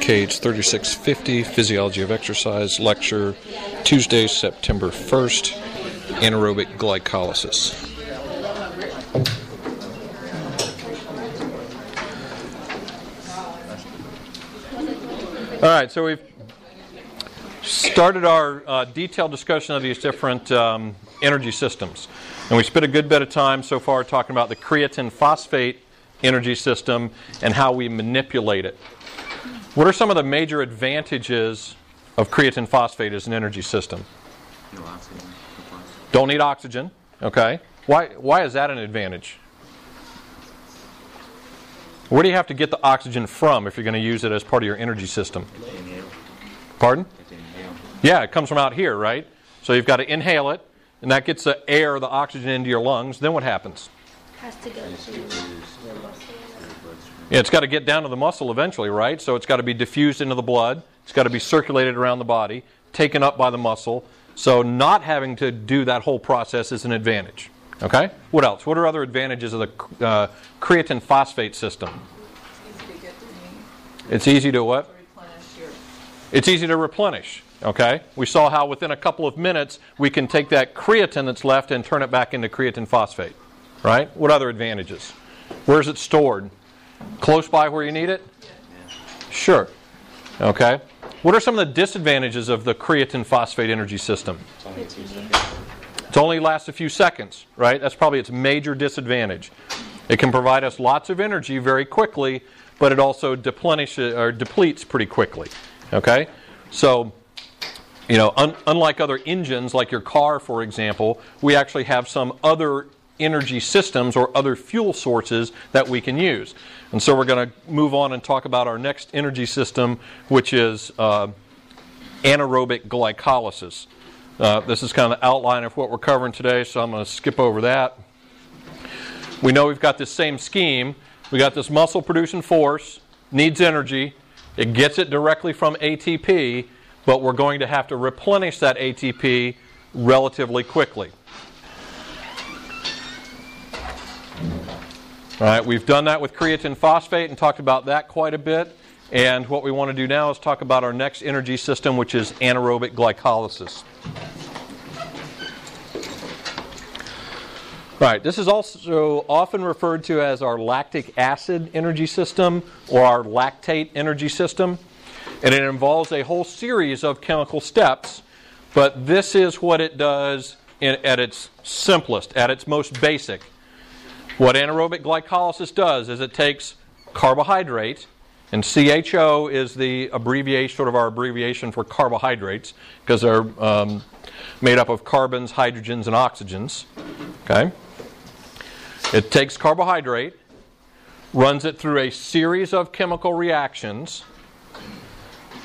KH 3650, Physiology of Exercise lecture, Tuesday, September 1st, anaerobic glycolysis. All right, so we've started our uh, detailed discussion of these different um, energy systems. And we spent a good bit of time so far talking about the creatine phosphate energy system and how we manipulate it. What are some of the major advantages of creatine phosphate as an energy system? No oxygen. Don't need oxygen, okay? Why, why is that an advantage? Where do you have to get the oxygen from if you're going to use it as part of your energy system? Inhale. Pardon? Inhale. Yeah, it comes from out here, right? So you've got to inhale it, and that gets the air, the oxygen into your lungs. Then what happens? has to go to your muscle. Yeah, it's got to get down to the muscle eventually, right? So it's got to be diffused into the blood. It's got to be circulated around the body, taken up by the muscle. So not having to do that whole process is an advantage. Okay? What else? What are other advantages of the uh, creatine phosphate system? It's easy to get to It's easy to what? to replenish your, It's easy to replenish. Okay? We saw how within a couple of minutes we can take that creatine that's left and turn it back into creatine phosphate. Right? What other advantages? Where's it stored? Close by where you need it? Sure. Okay. What are some of the disadvantages of the creatine phosphate energy system? It only lasts a few seconds, right? That's probably its major disadvantage. It can provide us lots of energy very quickly, but it also or depletes pretty quickly. Okay? So, you know, un- unlike other engines, like your car, for example, we actually have some other energy systems or other fuel sources that we can use. And so we're going to move on and talk about our next energy system, which is uh, anaerobic glycolysis. Uh, this is kind of the outline of what we're covering today, so I'm going to skip over that. We know we've got this same scheme. We got this muscle producing force, needs energy. It gets it directly from ATP, but we're going to have to replenish that ATP relatively quickly. All right, we've done that with creatine phosphate and talked about that quite a bit. And what we want to do now is talk about our next energy system, which is anaerobic glycolysis. Right, this is also often referred to as our lactic acid energy system or our lactate energy system. And it involves a whole series of chemical steps, but this is what it does in, at its simplest, at its most basic. What anaerobic glycolysis does is it takes carbohydrate, and CHO is the abbreviation, sort of our abbreviation for carbohydrates, because they're um, made up of carbons, hydrogens, and oxygens. Okay? It takes carbohydrate, runs it through a series of chemical reactions.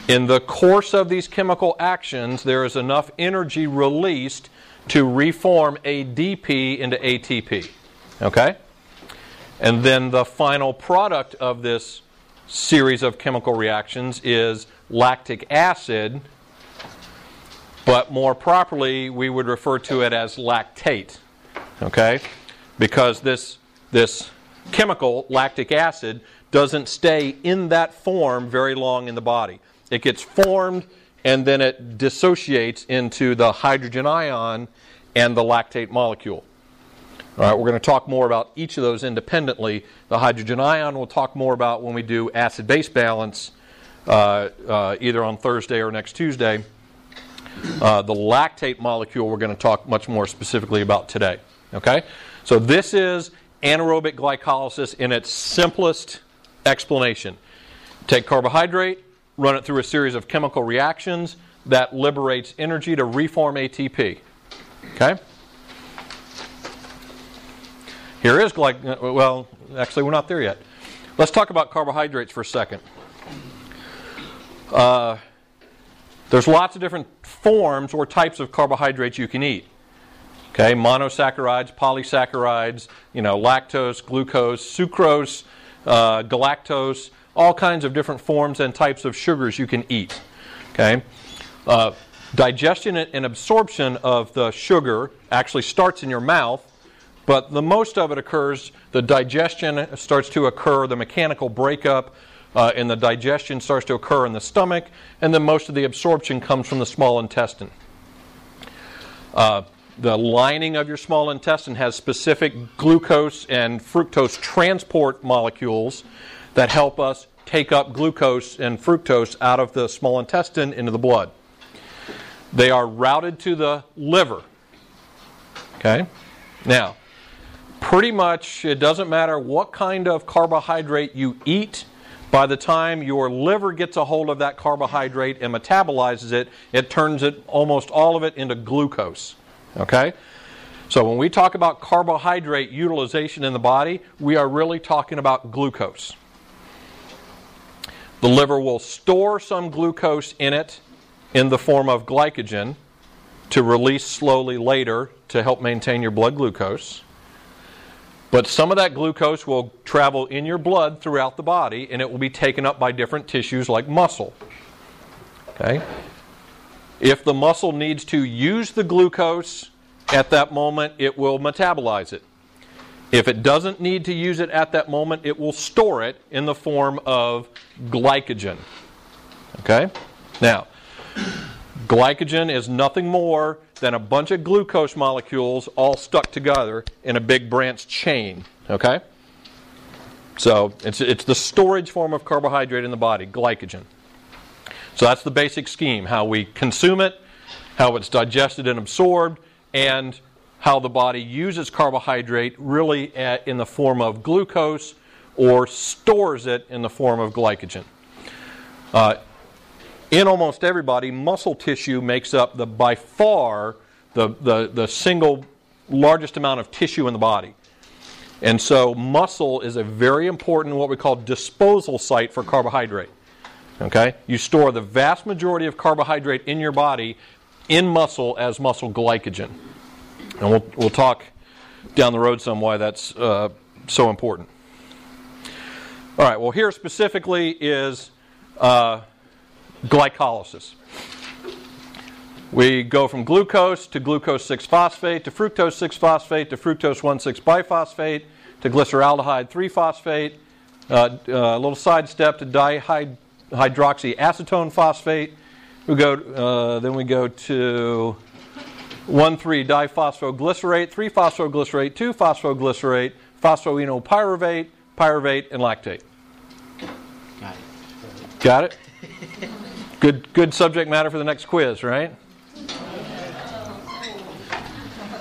In the course of these chemical actions, there is enough energy released to reform ADP into ATP. Okay? And then the final product of this series of chemical reactions is lactic acid, but more properly, we would refer to it as lactate. Okay? Because this, this chemical, lactic acid, doesn't stay in that form very long in the body. It gets formed and then it dissociates into the hydrogen ion and the lactate molecule. All right, we're going to talk more about each of those independently. The hydrogen ion we'll talk more about when we do acid base balance, uh, uh, either on Thursday or next Tuesday. Uh, the lactate molecule we're going to talk much more specifically about today. Okay? So, this is anaerobic glycolysis in its simplest explanation. Take carbohydrate, run it through a series of chemical reactions that liberates energy to reform ATP. Okay? Here is glyc. Well, actually, we're not there yet. Let's talk about carbohydrates for a second. Uh, there's lots of different forms or types of carbohydrates you can eat. Okay, monosaccharides, polysaccharides, you know, lactose, glucose, sucrose, uh, galactose, all kinds of different forms and types of sugars you can eat. Okay, uh, digestion and absorption of the sugar actually starts in your mouth, but the most of it occurs. The digestion starts to occur, the mechanical breakup uh, and the digestion starts to occur in the stomach, and then most of the absorption comes from the small intestine. Uh, the lining of your small intestine has specific glucose and fructose transport molecules that help us take up glucose and fructose out of the small intestine into the blood. They are routed to the liver. Okay? Now, pretty much it doesn't matter what kind of carbohydrate you eat. By the time your liver gets a hold of that carbohydrate and metabolizes it, it turns it almost all of it into glucose. Okay? So when we talk about carbohydrate utilization in the body, we are really talking about glucose. The liver will store some glucose in it in the form of glycogen to release slowly later to help maintain your blood glucose. But some of that glucose will travel in your blood throughout the body and it will be taken up by different tissues like muscle. Okay? If the muscle needs to use the glucose at that moment, it will metabolize it. If it doesn't need to use it at that moment, it will store it in the form of glycogen. Okay? Now, glycogen is nothing more than a bunch of glucose molecules all stuck together in a big branch chain. Okay? So, it's, it's the storage form of carbohydrate in the body, glycogen. So, that's the basic scheme how we consume it, how it's digested and absorbed, and how the body uses carbohydrate really at, in the form of glucose or stores it in the form of glycogen. Uh, in almost everybody, muscle tissue makes up the by far the, the, the single largest amount of tissue in the body. And so muscle is a very important what we call disposal site for carbohydrate. Okay? You store the vast majority of carbohydrate in your body in muscle as muscle glycogen. And we'll, we'll talk down the road some why that's uh, so important. All right, well, here specifically is uh, glycolysis. We go from glucose to glucose 6 phosphate to fructose 6 phosphate to fructose 1 6 biphosphate to glyceraldehyde 3 phosphate. Uh, a little sidestep to dihydroxyacetone phosphate. We go, uh, then we go to 1 3 diphosphoglycerate, 3 phosphoglycerate, 2 phosphoglycerate, phosphoenolpyruvate, pyruvate, and lactate. Got it. Got it? Good, good subject matter for the next quiz, right?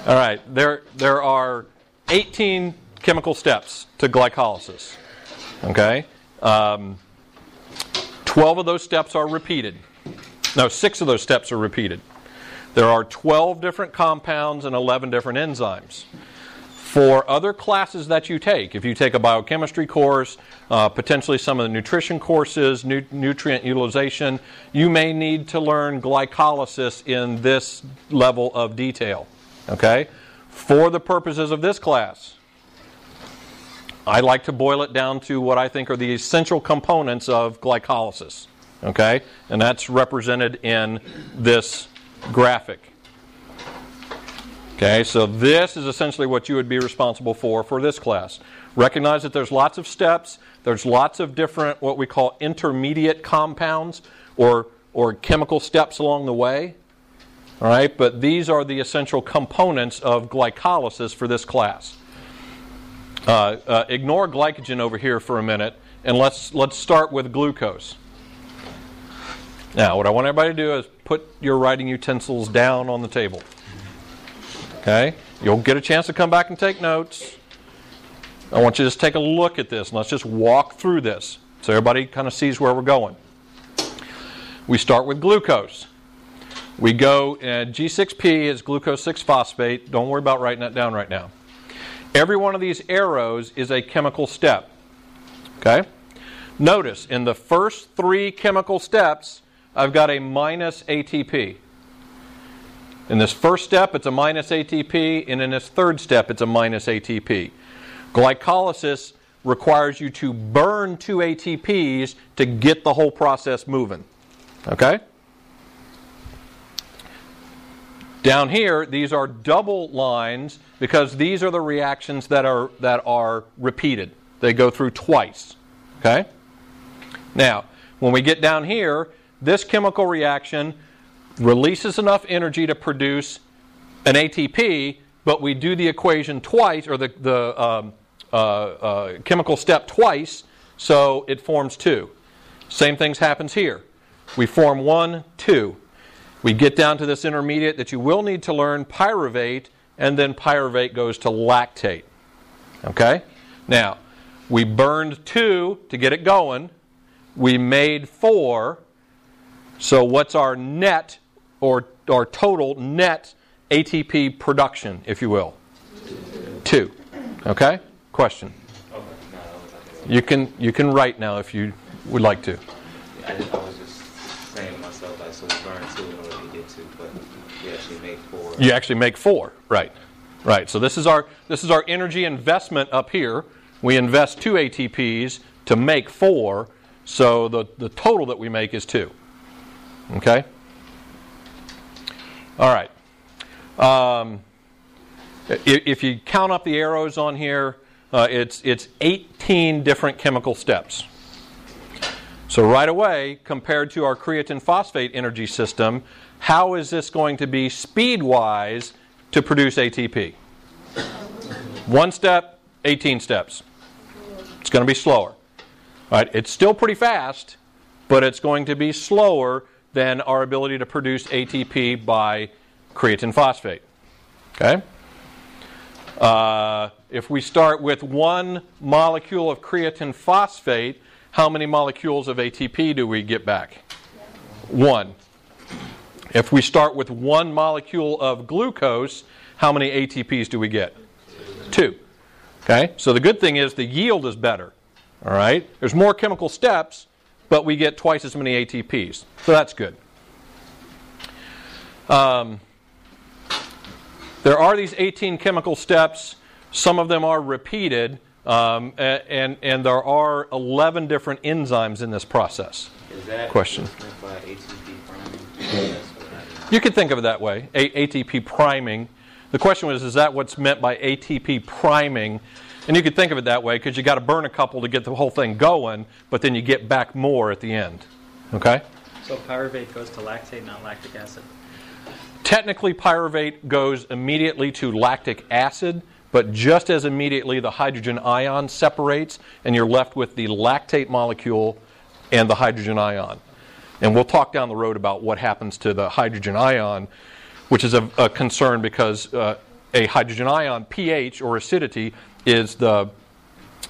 All right, there, there are 18 chemical steps to glycolysis. Okay? Um, 12 of those steps are repeated. No, six of those steps are repeated. There are 12 different compounds and 11 different enzymes. For other classes that you take, if you take a biochemistry course, uh, potentially some of the nutrition courses, nu- nutrient utilization, you may need to learn glycolysis in this level of detail. Okay? For the purposes of this class, I like to boil it down to what I think are the essential components of glycolysis. Okay? And that's represented in this graphic. Okay, so this is essentially what you would be responsible for for this class. Recognize that there's lots of steps, there's lots of different what we call intermediate compounds or, or chemical steps along the way. All right, but these are the essential components of glycolysis for this class. Uh, uh, ignore glycogen over here for a minute, and let's let's start with glucose. Now, what I want everybody to do is put your writing utensils down on the table. Okay? You'll get a chance to come back and take notes. I want you to just take a look at this and let's just walk through this so everybody kind of sees where we're going. We start with glucose. We go, uh, G6P is glucose 6 phosphate. Don't worry about writing that down right now. Every one of these arrows is a chemical step. Okay? Notice in the first three chemical steps, I've got a minus ATP. In this first step, it's a minus ATP, and in this third step, it's a minus ATP. Glycolysis requires you to burn two ATPs to get the whole process moving. Okay? Down here, these are double lines because these are the reactions that are, that are repeated. They go through twice. Okay? Now, when we get down here, this chemical reaction releases enough energy to produce an ATP, but we do the equation twice, or the, the um, uh, uh, chemical step twice, so it forms two. Same things happens here. We form one, two. We get down to this intermediate that you will need to learn, pyruvate, and then pyruvate goes to lactate. Okay? Now, we burned two to get it going. We made four. So, what's our net or our total net ATP production, if you will? Two. Okay? Question. You can you can write now if you would like to. I, I was just saying to myself, like, so we burn two in order to get two, but we actually make four. You actually make four, right? Right. So this is our this is our energy investment up here. We invest two ATPs to make four, so the, the total that we make is two. Okay? All right. Um, if, you count up the arrows on here, uh, it's, it's 18 different chemical steps. So, right away, compared to our creatine phosphate energy system, how is this going to be speed wise to produce ATP? One step, 18 steps. It's going to be slower. All right, it's still pretty fast, but it's going to be slower than our ability to produce ATP by creatine phosphate. Okay? Uh, if we start with one molecule of creatine phosphate, how many molecules of ATP do we get back? One. If we start with one molecule of glucose, how many ATPs do we get? Two. Okay? So the good thing is the yield is better. All right? There's more chemical steps, but we get twice as many ATPs. So that's good. Um, there are these 18 chemical steps. Some of them are repeated, um, and, and there are 11 different enzymes in this process. Is that Question. meant by ATP priming? That's what I mean. You could think of it that way A- ATP priming. The question was, is that what's meant by ATP priming? And you could think of it that way because you got to burn a couple to get the whole thing going, but then you get back more at the end. Okay? So pyruvate goes to lactate, not lactic acid. Technically, pyruvate goes immediately to lactic acid, but just as immediately the hydrogen ion separates, and you're left with the lactate molecule and the hydrogen ion. And we'll talk down the road about what happens to the hydrogen ion, which is a, a concern because uh, a hydrogen ion pH or acidity is the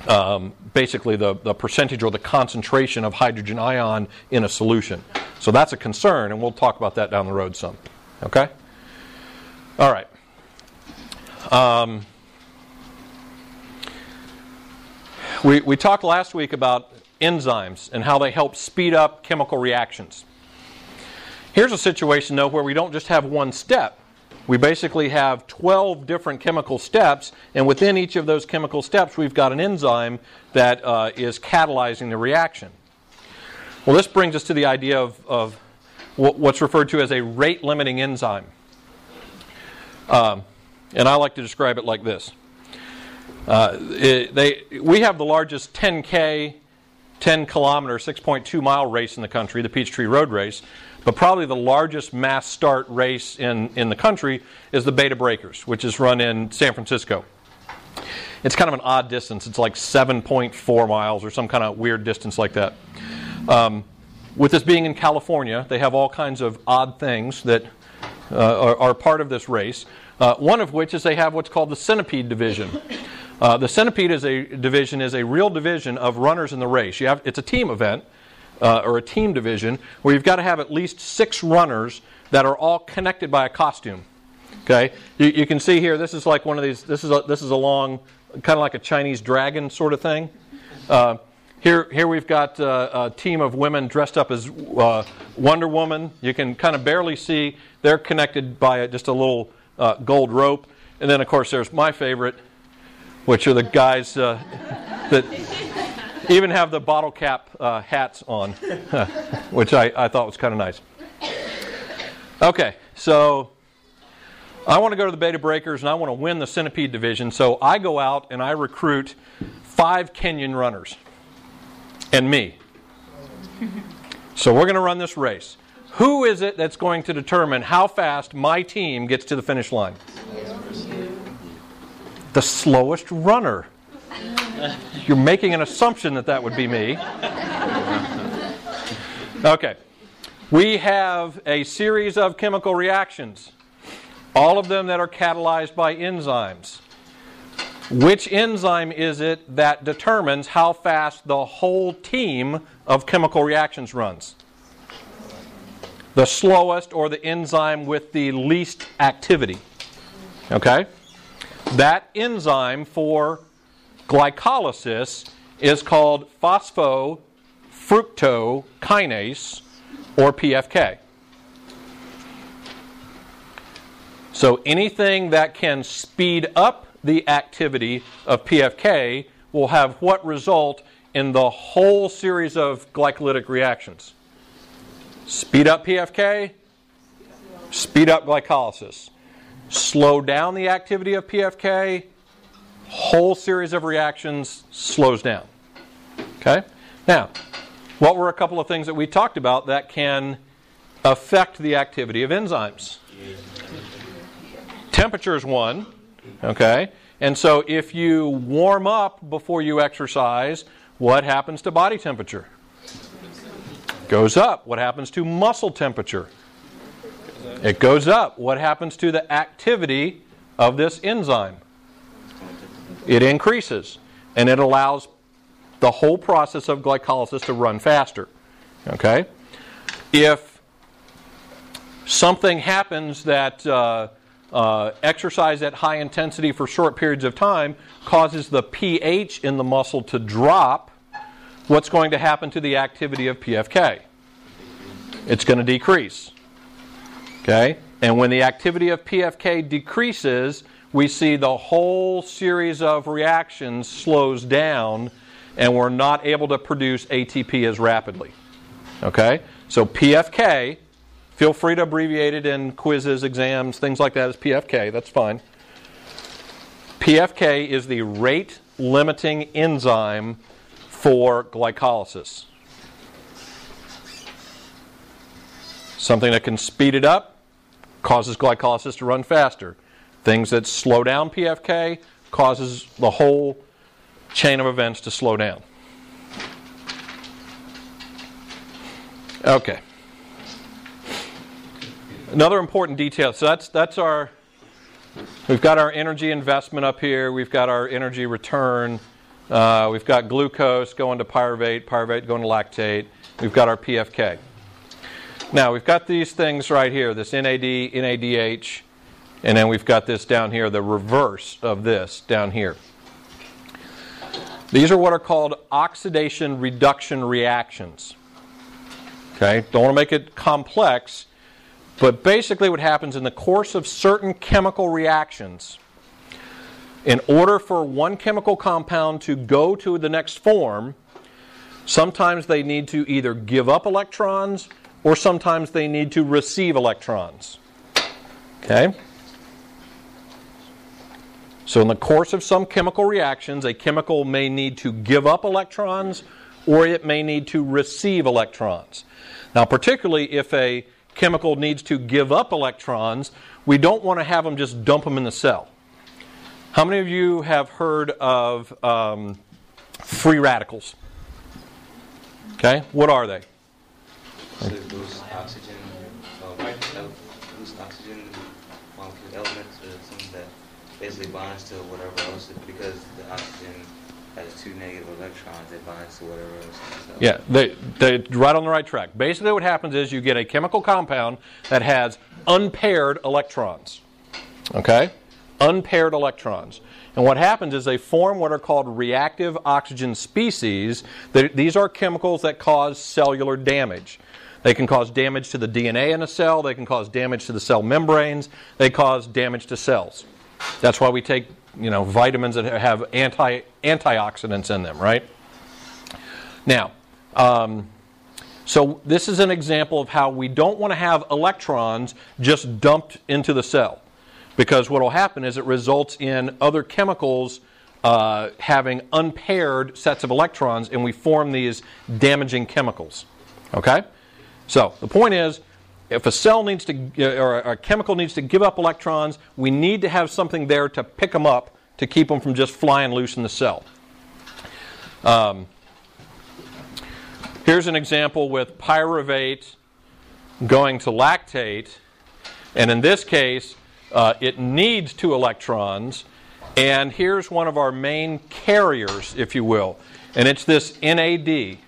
um, basically the, the percentage or the concentration of hydrogen ion in a solution. So that's a concern, and we'll talk about that down the road some. Okay? All right. Um, we, we talked last week about enzymes and how they help speed up chemical reactions. Here's a situation, though, where we don't just have one step. We basically have 12 different chemical steps, and within each of those chemical steps, we've got an enzyme that uh, is catalyzing the reaction. Well, this brings us to the idea of, of what's referred to as a rate limiting enzyme. Um, and I like to describe it like this uh, it, they, we have the largest 10K, 10 kilometer, 6.2 mile race in the country, the Peachtree Road Race. But probably the largest mass start race in, in the country is the Bay to Breakers, which is run in San Francisco. It's kind of an odd distance. It's like 7.4 miles or some kind of weird distance like that. Um, with this being in California, they have all kinds of odd things that uh, are, are part of this race. Uh, one of which is they have what's called the centipede division. Uh, the centipede is a division is a real division of runners in the race. You have it's a team event uh, or a team division where you've got to have at least six runners that are all connected by a costume. Okay, you, you can see here. This is like one of these. This is a, this is a long, kind of like a Chinese dragon sort of thing. Uh, here, here we've got uh, a team of women dressed up as uh, Wonder Woman. You can kind of barely see. They're connected by a, just a little uh, gold rope. And then, of course, there's my favorite, which are the guys uh, that even have the bottle cap uh, hats on, which I, I thought was kind of nice. Okay, so I want to go to the Bay to Breakers and I want to win the Centipede division. So I go out and I recruit five Kenyan runners and me. So we're going to run this race. Who is it that's going to determine how fast my team gets to the finish line? The slowest runner. You're making an assumption that that would be me. Okay. We have a series of chemical reactions, all of them that are catalyzed by enzymes. Which enzyme is it that determines how fast the whole team of chemical reactions runs? The slowest or the enzyme with the least activity. Okay? That enzyme for glycolysis is called phosphofructokinase or PFK. So anything that can speed up the activity of PFK will have what result in the whole series of glycolytic reactions? Speed up PFK, speed up glycolysis. Slow down the activity of PFK, whole series of reactions slows down. Okay? Now, what were a couple of things that we talked about that can affect the activity of enzymes? Temperature is one. Okay? And so if you warm up before you exercise, what happens to body temperature? Goes up. What happens to muscle temperature? It goes up. What happens to the activity of this enzyme? It increases. And it allows the whole process of glycolysis to run faster. Okay? If something happens that uh, uh, exercise at high intensity for short periods of time causes the pH in the muscle to drop, what's going to happen to the activity of PFK? It's going to decrease. Okay? And when the activity of PFK decreases, we see the whole series of reactions slows down and we're not able to produce ATP as rapidly. Okay? So PFK, feel free to abbreviate it in quizzes, exams, things like that as PFK, that's fine. PFK is the rate limiting enzyme for glycolysis. Something that can speed it up causes glycolysis to run faster. Things that slow down PFK causes the whole chain of events to slow down. Okay. Another important detail. So that's that's our we've got our energy investment up here. We've got our energy return. Uh, we've got glucose going to pyruvate, pyruvate going to lactate. We've got our PFK. Now we've got these things right here, this NAD, NADH, and then we've got this down here, the reverse of this down here. These are what are called oxidation reduction reactions. Okay, don't want to make it complex, but basically what happens in the course of certain chemical reactions, in order for one chemical compound to go to the next form, sometimes they need to either give up electrons or sometimes they need to receive electrons. Okay? So, in the course of some chemical reactions, a chemical may need to give up electrons or it may need to receive electrons. Now, particularly if a chemical needs to give up electrons, we don't want to have them just dump them in the cell. How many of you have heard of um, free radicals? Okay, what are they? Oxygen, um, el- loose oxygen molecule elements or something that basically binds to whatever else because the oxygen has two negative electrons. It binds to whatever else. So Yeah, they, they're right on the right track. Basically, what happens is you get a chemical compound that has unpaired electrons. Okay? Unpaired electrons. And what happens is they form what are called reactive oxygen species. These are chemicals that cause cellular damage. They can cause damage to the DNA in a cell, they can cause damage to the cell membranes, they cause damage to cells. That's why we take, you know, vitamins that have anti antioxidants in them, right? Now, um, so this is an example of how we don't want to have electrons just dumped into the cell, because what will happen is it results in other chemicals uh, having unpaired sets of electrons, and we form these damaging chemicals. Okay? So the point is, if a cell needs to, uh, or a chemical needs to give up electrons, we need to have something there to pick them up to keep them from just flying loose in the cell. Um, here's an example with pyruvate going to lactate, and in this case, uh, it needs two electrons. And here's one of our main carriers, if you will, and it's this NAD.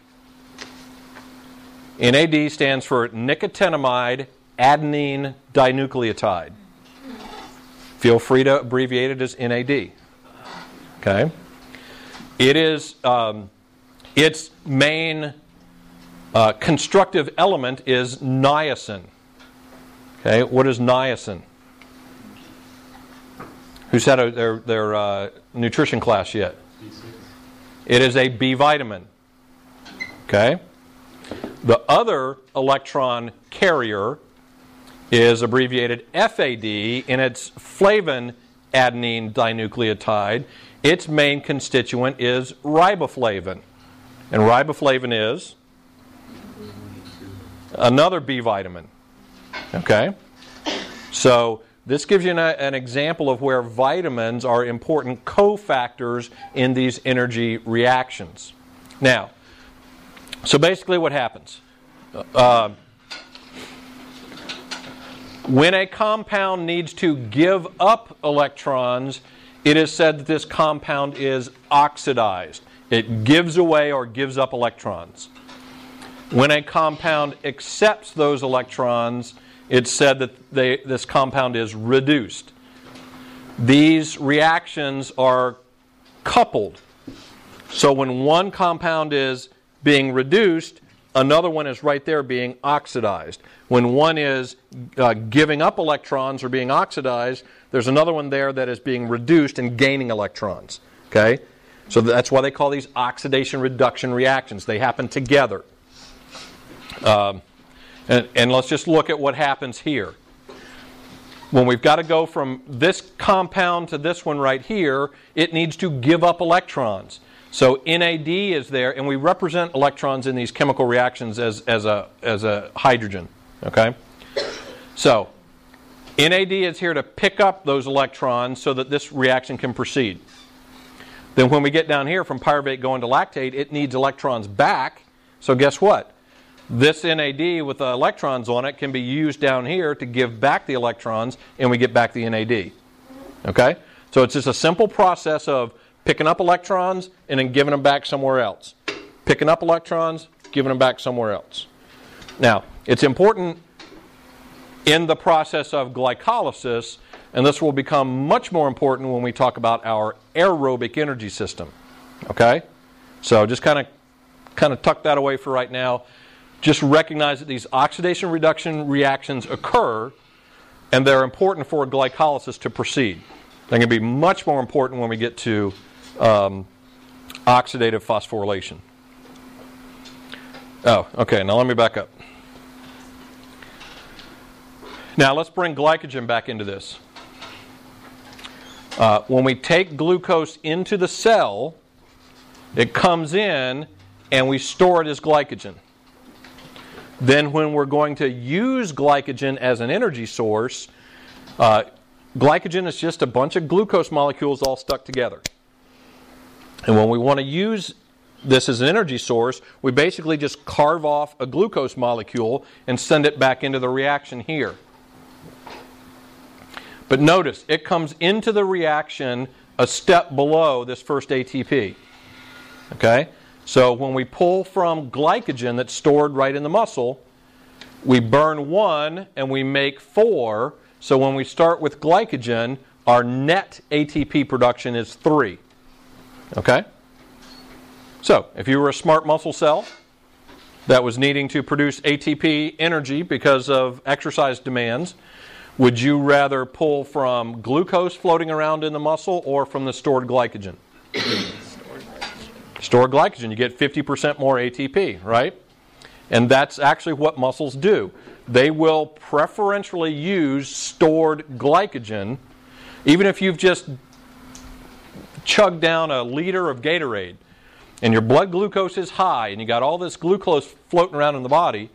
NAD stands for nicotinamide adenine dinucleotide. Feel free to abbreviate it as NAD. Okay? It is um, its main uh, constructive element is niacin. Okay, what is niacin? Who's had a, their, their uh, nutrition class yet? It is a B vitamin. Okay? The other electron carrier is abbreviated FAD, and it's flavin adenine dinucleotide. Its main constituent is riboflavin. And riboflavin is another B vitamin. Okay? So, this gives you an, an, example of where vitamins are important cofactors in these energy reactions. Now, so basically, what happens? Uh, when a compound needs to give up electrons, it is said that this compound is oxidized. It gives away or gives up electrons. When a compound accepts those electrons, it's said that they, this compound is reduced. These reactions are coupled. So when one compound is being reduced, another one is right there being oxidized. When one is uh, giving up electrons or being oxidized, there's another one there that is being reduced and gaining electrons. Okay? So that's why they call these oxidation reduction reactions. They happen together. Um, and, and let's just look at what happens here. When we've got to go from this compound to this one right here, it needs to give up electrons. So NAD is there, and we represent electrons in these chemical reactions as, as, a, as a hydrogen. Okay? So NAD is here to pick up those electrons so that this reaction can proceed. Then when we get down here from pyruvate going to lactate, it needs electrons back. So guess what? This NAD with the electrons on it can be used down here to give back the electrons, and we get back the NAD. Okay? So it's just a simple process of picking up electrons and then giving them back somewhere else. Picking up electrons, giving them back somewhere else. Now, it's important in the process of glycolysis, and this will become much more important when we talk about our aerobic energy system. Okay? So just kind of kind of tuck that away for right now just recognize that these oxidation reduction reactions occur and they're important for glycolysis to proceed. They're going to be much more important when we get to um, oxidative phosphorylation. Oh, okay, now let me back up. Now let's bring glycogen back into this. Uh, when we take glucose into the cell, it comes in and we store it as glycogen. Then, when we're going to use glycogen as an energy source, uh, glycogen is just a bunch of glucose molecules all stuck together. And when we want to use this as an energy source, we basically just carve off a glucose molecule and send it back into the reaction here. But notice, it comes into the reaction a step below this first ATP. Okay? So when we pull from glycogen that's stored right in the muscle, we burn one and we make four. So when we start with glycogen, our net ATP production is three. Okay? So if you were a smart muscle cell that was needing to produce ATP energy because of exercise demands, would you rather pull from glucose floating around in the muscle or from the stored glycogen? stored glycogen, you get 50% more ATP, right? And that's actually what muscles do. They will preferentially use stored glycogen, even if you've just chugged down a liter of Gatorade. and your blood glucose is high, and you got all this glucose floating around in the body,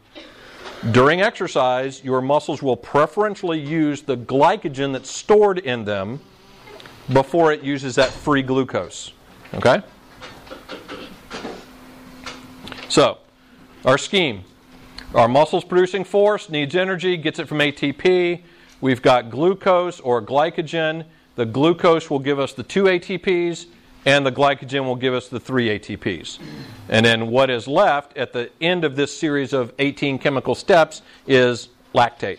during exercise, your muscles will preferentially use the glycogen that's stored in them before it uses that free glucose. Okay? So, our scheme. Our muscles producing force needs energy, gets it from ATP. We've got glucose or glycogen. The glucose will give us the two ATPs, and the glycogen will give us the three ATPs. And then what is left at the end of this series of 18 chemical steps is lactate.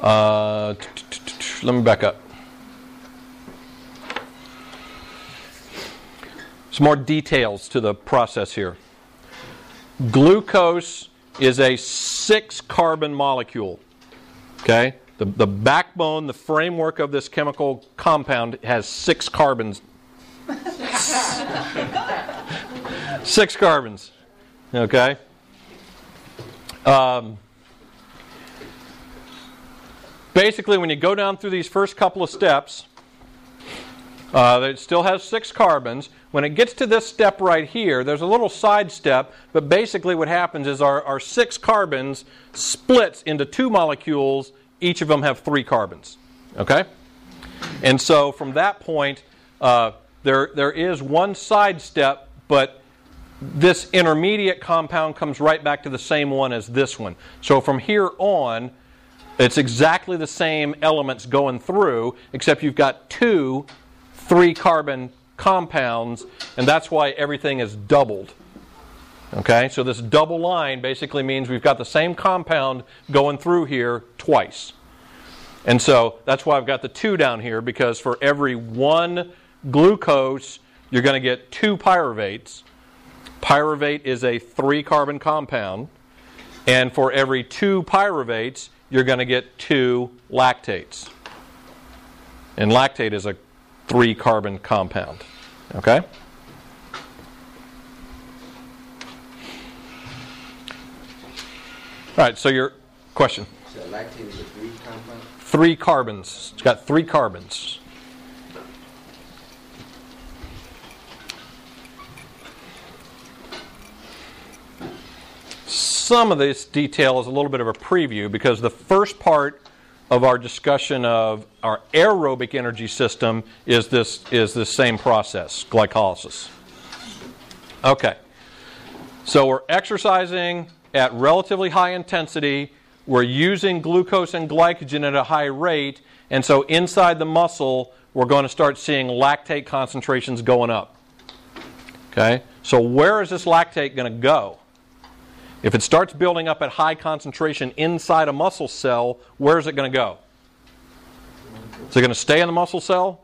Uh, let me back up. Some more details to the process here. Glucose is a six carbon molecule. Okay? The, the backbone, the framework of this chemical compound has six carbons. six carbons. Okay? Um, basically, when you go down through these first couple of steps, uh, it still has six carbons. When it gets to this step right here, there's a little side step, but basically what happens is our, our six carbons splits into two molecules. Each of them have three carbons. Okay? And so from that point, uh, there, there is one side step, but this intermediate compound comes right back to the same one as this one. So from here on, it's exactly the same elements going through, except you've got two three carbon compounds, and that's why everything is doubled. Okay, so this double line basically means we've got the same compound going through here twice. And so that's why I've got the two down here, because for every one glucose, you're going to get two pyruvates. Pyruvate is a three carbon compound. And for every two pyruvates, you're going to get two lactates. And lactate is a three carbon compound. Okay? All right, so your question. So lactate is a three compound? Three carbons. It's got three carbons. Some of this detail is a little bit of a preview because the first part of our discussion of our aerobic energy system is this is this same process, glycolysis. Okay. So we're exercising at relatively high intensity. We're using glucose and glycogen at a high rate, and so inside the muscle, we're going to start seeing lactate concentrations going up. Okay? So where is this lactate going to go? If it starts building up at high concentration inside a muscle cell, where is it going to go? Is it going to stay in the muscle cell?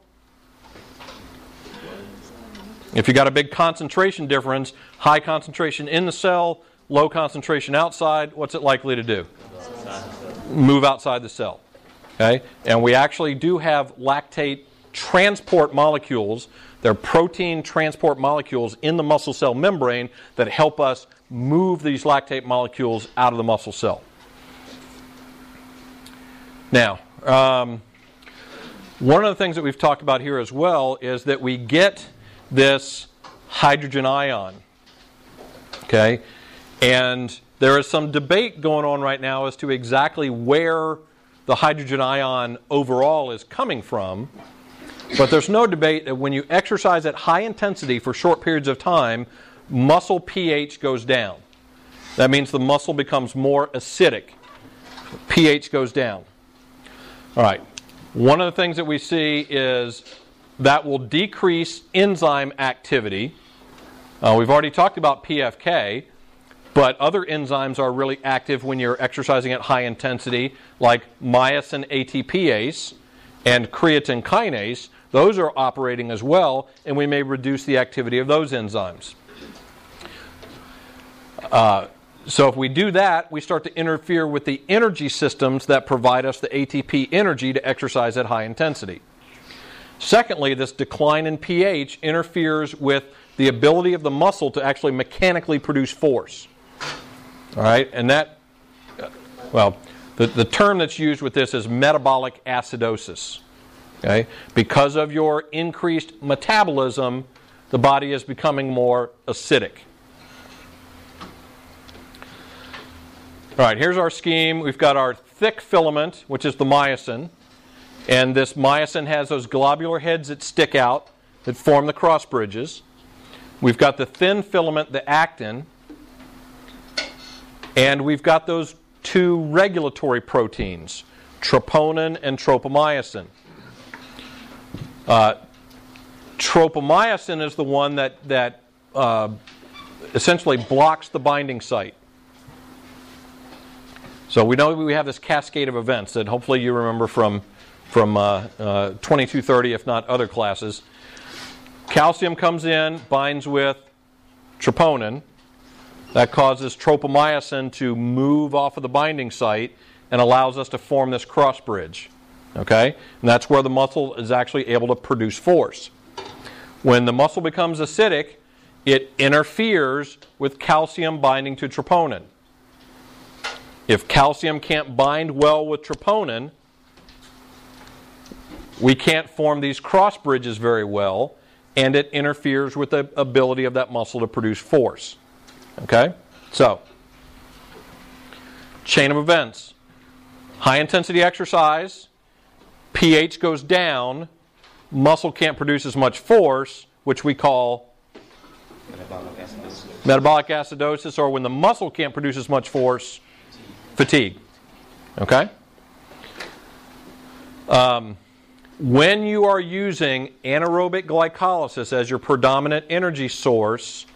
If you got a big concentration difference, high concentration in the cell, low concentration outside, what's it likely to do? Move outside the cell. Okay? And we actually do have lactate transport molecules. They're protein transport molecules in the muscle cell membrane that help us move these lactate molecules out of the muscle cell. Now, um, one of the things that we've talked about here as well is that we get this hydrogen ion. Okay? And there is some debate going on right now as to exactly where the hydrogen ion overall is coming from. But there's no debate that when you exercise at high intensity for short periods of time, muscle pH goes down. That means the muscle becomes more acidic. pH goes down. All right. One of the things that we see is that will decrease enzyme activity. Uh, we've already talked about PFK, but other enzymes are really active when you're exercising at high intensity, like myosin ATPase and creatine kinase. Those are operating as well, and we may reduce the activity of those enzymes. Uh, so if we do that, we start to interfere with the energy systems that provide us the ATP energy to exercise at high intensity. Secondly, this decline in pH interferes with the ability of the muscle to actually mechanically produce force. All right, and that, well, the, the term that's used with this is metabolic acidosis. Okay? Because of your increased metabolism, the body is becoming more acidic. All right, here's our scheme. We've got our thick filament, which is the myosin. And this myosin has those globular heads that stick out that form the cross bridges. We've got the thin filament, the actin. And we've got those two regulatory proteins, troponin and tropomyosin. Uh, tropomyosin is the one that, that uh, essentially blocks the binding site. So we know we have this cascade of events that hopefully you remember from, from uh, uh, 2230, if not other classes. Calcium comes in, binds with troponin. That causes tropomyosin to move off of the binding site and allows us to form this cross bridge. Okay? And that's where the muscle is actually able to produce force. When the muscle becomes acidic, it interferes with calcium binding to troponin. If calcium can't bind well with troponin, we can't form these cross bridges very well, and it interferes with the ability of that muscle to produce force. Okay? So, chain of events. High intensity exercise, pH goes down, muscle can't produce as much force, which we call Metabolic acidosis. metabolic acidosis, or when the muscle can't produce as much force, fatigue. Okay? Um, when you are using anaerobic glycolysis as your predominant energy source,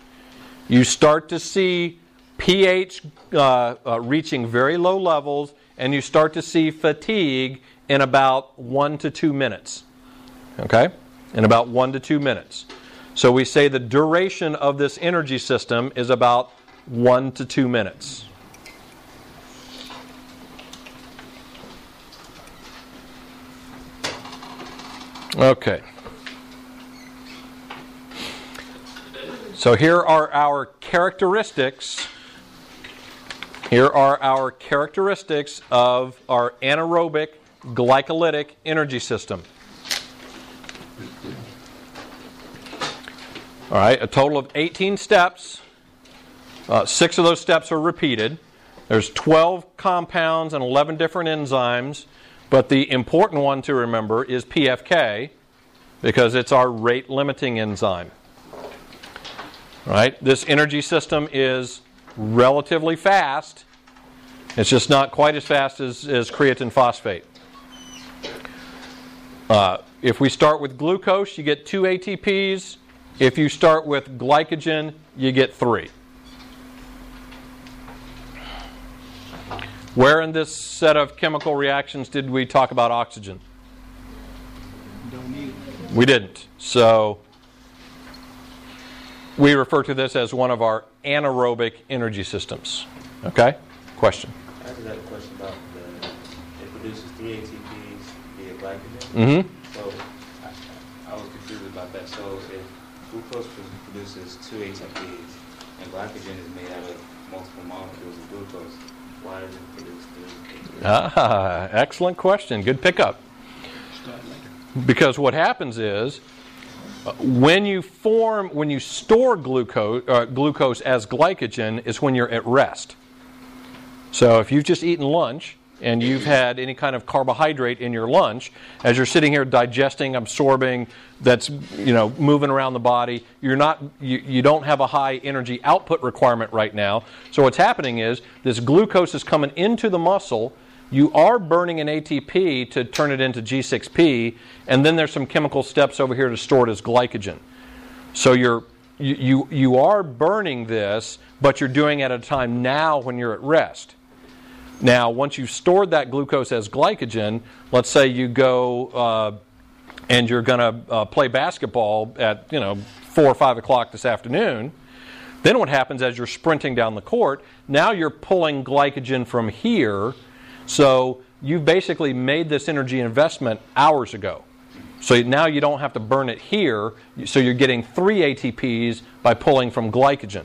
you start to see pH uh, uh, reaching very low levels, and you start to see fatigue in about one to two minutes. Okay? In about one to two minutes. So we say the duration of this energy system is about one to two minutes. Okay. So here are our characteristics. Here are our characteristics of our anaerobic glycolytic energy system. All right, a total of 18 steps. Uh, six of those steps are repeated. There's 12 compounds and 11 different enzymes, but the important one to remember is PFK because it's our rate limiting enzyme. Right, this energy system is relatively fast. It's just not quite as fast as, as creatine phosphate. Uh, if we start with glucose, you get two ATPs. If you start with glycogen, you get three. Where in this set of chemical reactions did we talk about oxygen? We didn't. So we refer to this as one of our anaerobic energy systems. Okay? Question. I just had a question about the, it produces three ATPs via glycogen. Mm-hmm. So I, I was confused about that. So if glucose produces two ATPs and glycogen is made out of multiple molecules of glucose, why does it produce three ATPs? Ah, excellent question. Good pickup. Because what happens is when you form, when you store glucose, uh, glucose as glycogen, is when you're at rest. So if you've just eaten lunch and you've had any kind of carbohydrate in your lunch, as you're sitting here digesting, absorbing, that's you know moving around the body, you're not, you, you don't have a high energy output requirement right now. So what's happening is this glucose is coming into the muscle. You are burning an ATP to turn it into G6P, and then there's some chemical steps over here to store it as glycogen. So you're you, you, you are burning this, but you're doing it at a time now when you're at rest. Now, once you've stored that glucose as glycogen, let's say you go uh, and you're going to uh, play basketball at you know four or five o'clock this afternoon. Then what happens as you're sprinting down the court? Now you're pulling glycogen from here, so you've basically made this energy investment hours ago. So now you don't have to burn it here. So you're getting three ATPs by pulling from glycogen.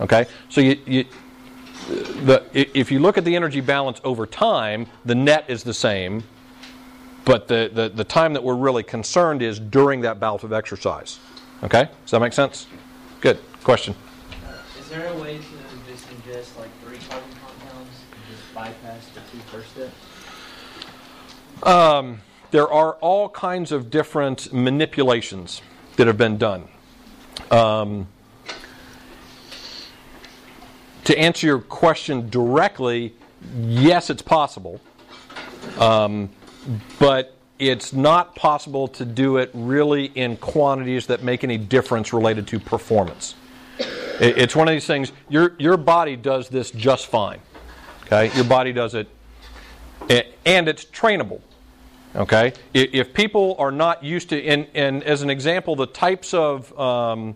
Okay, so you, you the, if you look at the energy balance over time, the net is the same. but the, the, the time that we're really concerned is during that bout of exercise. Okay? Does that make sense? Good. Question. Uh, Is there a way to just ingest like three carbon compounds and just first? Um, there are all kinds of different manipulations that have been done. Um, to answer your question directly, yes, it's possible. Um, but it's not possible to do it really in quantities that make any difference related to performance. It's one of these things, your, your body does this just fine. Okay? Your body does it, and it's trainable. Okay? If people are not used to, and, and as an example, the types of um,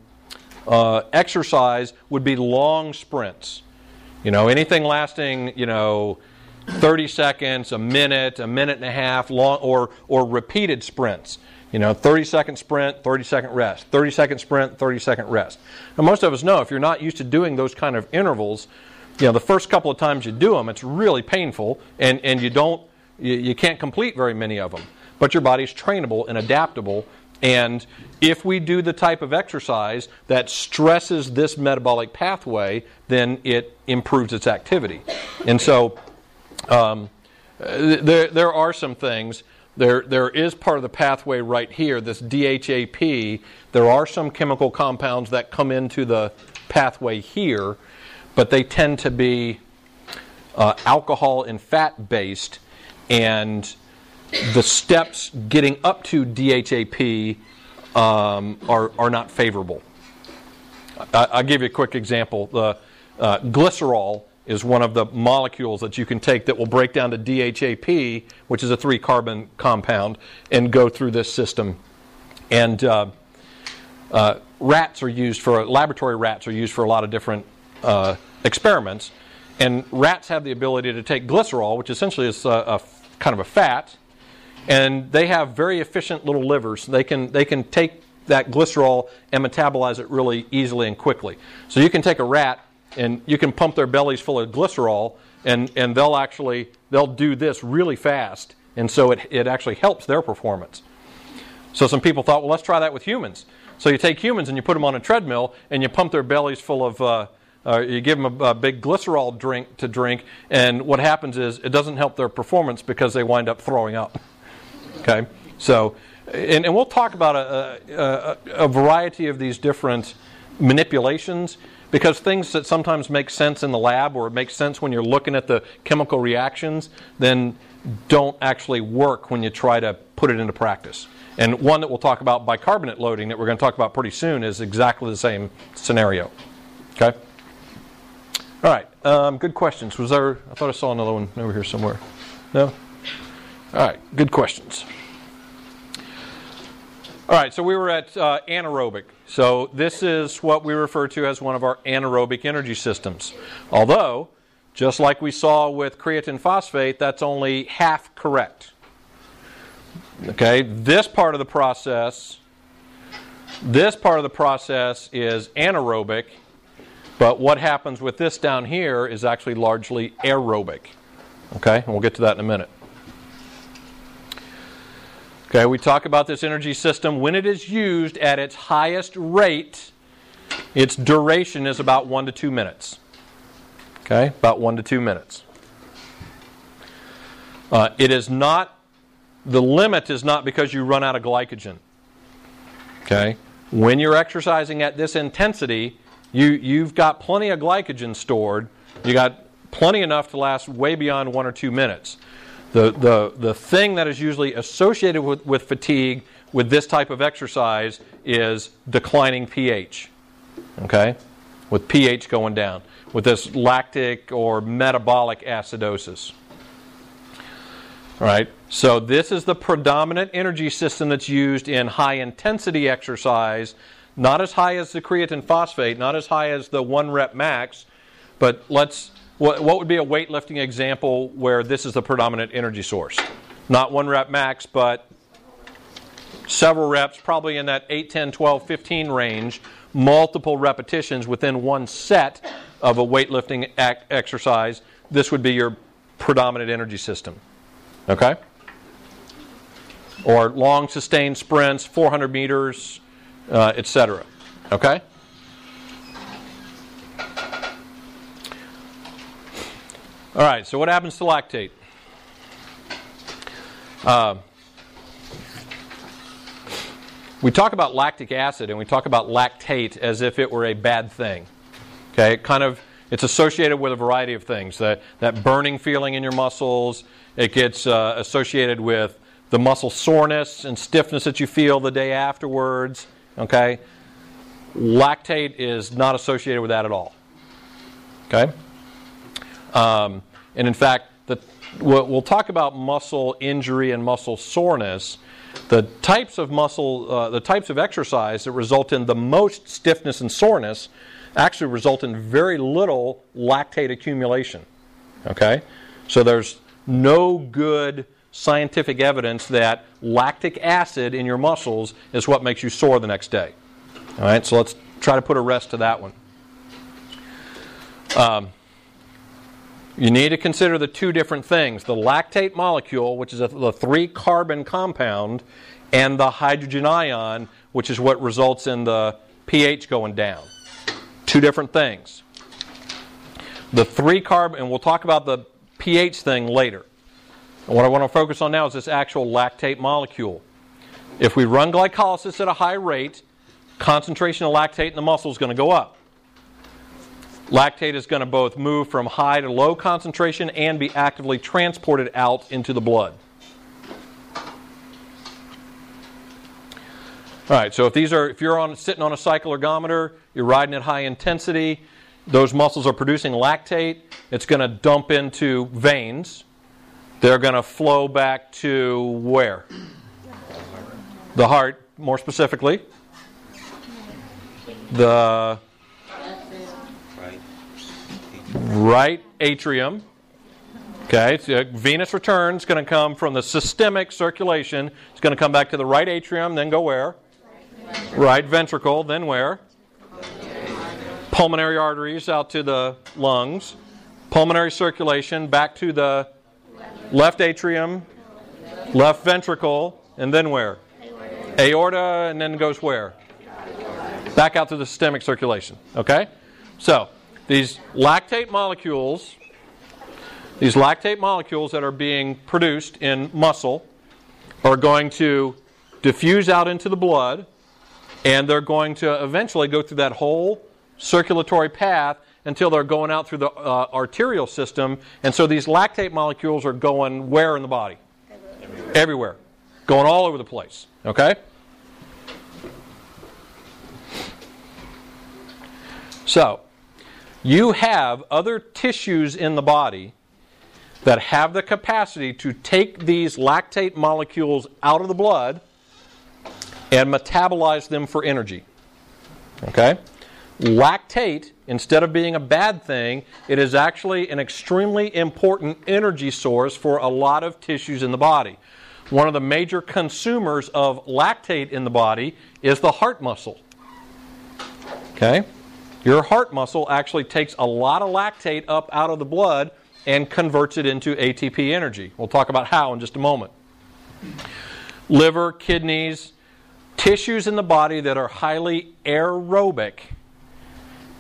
uh, exercise would be long sprints. You know, anything lasting, you know, 30 seconds, a minute, a minute and a half, long, or, or repeated sprints. You know, 30 second sprint, 30 second rest, 30 second sprint, 30 second rest. Now, most of us know if you're not used to doing those kind of intervals, you know, the first couple of times you do them, it's really painful, and, and you don't, you, you can't complete very many of them. But your body's trainable and adaptable, and if we do the type of exercise that stresses this metabolic pathway, then it improves its activity. And so, um, there, there are some things. There, there is part of the pathway right here, this DHAP. There are some chemical compounds that come into the pathway here, but they tend to be uh, alcohol and fat based, and the steps getting up to DHAP um, are, are not favorable. I, I'll give you a quick example. The uh, glycerol is one of the molecules that you can take that will break down to DHAP, which is a three carbon compound, and go through this system. And uh, uh, rats are used for, laboratory rats are used for a lot of different uh, experiments. And rats have the ability to take glycerol, which essentially is a, a kind of a fat, and they have very efficient little livers. They can they can take that glycerol and metabolize it really easily and quickly. So you can take a rat and you can pump their bellies full of glycerol, and and they'll actually they'll do this really fast, and so it it actually helps their performance. So some people thought, well, let's try that with humans. So you take humans and you put them on a treadmill and you pump their bellies full of, uh, uh, you give them a, a big glycerol drink to drink, and what happens is it doesn't help their performance because they wind up throwing up. Okay, so and, and we'll talk about a, a, a variety of these different manipulations because things that sometimes make sense in the lab or make sense when you're looking at the chemical reactions then don't actually work when you try to put it into practice. And one that we'll talk about bicarbonate loading that we're going to talk about pretty soon is exactly the same scenario. Okay? All right. Um, good questions. Was there, I thought I saw another one over here somewhere. No? All right. Good questions. All right, so we were at uh, anaerobic. So this is what we refer to as one of our anaerobic energy systems. Although, just like we saw with creatine phosphate, that's only half correct. Okay, this part of the process, this part of the process is anaerobic, but what happens with this down here is actually largely aerobic. Okay, and we'll get to that in a minute. Okay, we talk about this energy system. When it is used at its highest rate, its duration is about one to two minutes. Okay, about one to two minutes. Uh, it is not, the limit is not because you run out of glycogen. Okay, when you're exercising at this intensity, you, you've got plenty of glycogen stored. You got plenty enough to last way beyond one or two minutes. The, the, the thing that is usually associated with, with fatigue with this type of exercise is declining pH. Okay? With pH going down, with this lactic or metabolic acidosis. All right, so this is the predominant energy system that's used in high intensity exercise, not as high as the creatine phosphate, not as high as the one rep max, but let's what, what would be a weightlifting example where this is the predominant energy source? Not one rep max, but several reps, probably in that 8, 10, 12, 15 range, multiple repetitions within one set of a weightlifting ac- exercise. This would be your predominant energy system. Okay? or long sustained sprints, 400 meters, uh, etc. Okay? All right, so what happens to lactate? Uh, we talk about lactic acid and we talk about lactate as if it were a bad thing. Okay, it kind of it's associated with a variety of things. That that burning feeling in your muscles. It gets uh, associated with the muscle soreness and stiffness that you feel the day afterwards. Okay, lactate is not associated with that at all. Okay, um, and in fact, the, we'll, talk about muscle injury and muscle soreness. The types of muscle, uh, the types of exercise that result in the most stiffness and soreness actually result in very little lactate accumulation. Okay? So there's no good scientific evidence that lactic acid in your muscles is what makes you sore the next day. All right, so let's try to put a rest to that one. Um, you need to consider the two different things the lactate molecule, which is a, the three carbon compound, and the hydrogen ion, which is what results in the pH going down. Two different things. The three carbon, and we'll talk about the pH thing later. And what I want to focus on now is this actual lactate molecule. If we run glycolysis at a high rate, concentration of lactate in the muscle is going to go up. Lactate is going to both move from high to low concentration and be actively transported out into the blood. All right, so if these are if you're on sitting on a cycle ergometer, you're riding at high intensity, those muscles are producing lactate, it's going to dump into veins. They're going to flow back to where? The heart, more specifically. The Right. atrium. Okay, so uh, venous return is going to come from the systemic circulation. It's going to come back to the right atrium, then go where? Right ventricle, then where? Pulmonary arteries out to the lungs. Pulmonary circulation back to the left atrium, left ventricle, and then where? Aorta, and then goes where? Back out to the systemic circulation. Okay? So, these lactate molecules, these lactate molecules that are being produced in muscle are going to diffuse out into the blood and they're going to eventually go through that whole circulatory path until they're going out through the uh, arterial system. And so these lactate molecules are going where in the body? Everywhere. Everywhere. Going all over the place. Okay? So, you have other tissues in the body that have the capacity to take these lactate molecules out of the blood and metabolize them for energy. Okay? Lactate, instead of being a bad thing, it is actually an extremely important energy source for a lot of tissues in the body. One of the major consumers of lactate in the body is the heart muscle. Okay? Your heart muscle actually takes a lot of lactate up out of the blood and converts it into ATP energy. We'll talk about how in just a moment. Liver, kidneys, tissues in the body that are highly aerobic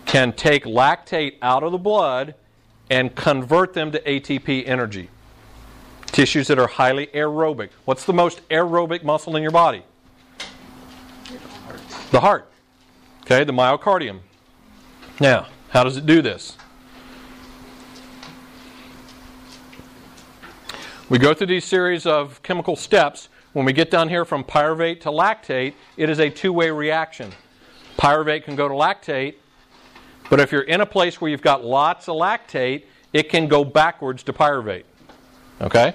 can take lactate out of the blood and convert them to ATP energy. Tissues that are highly aerobic. What's the most aerobic muscle in your body? The heart. Okay, the myocardium. Now, how does it do this? We go through these series of chemical steps. When we get down here from pyruvate to lactate, it is a two way reaction. Pyruvate can go to lactate, but if you're in a place where you've got lots of lactate, it can go backwards to pyruvate. Okay?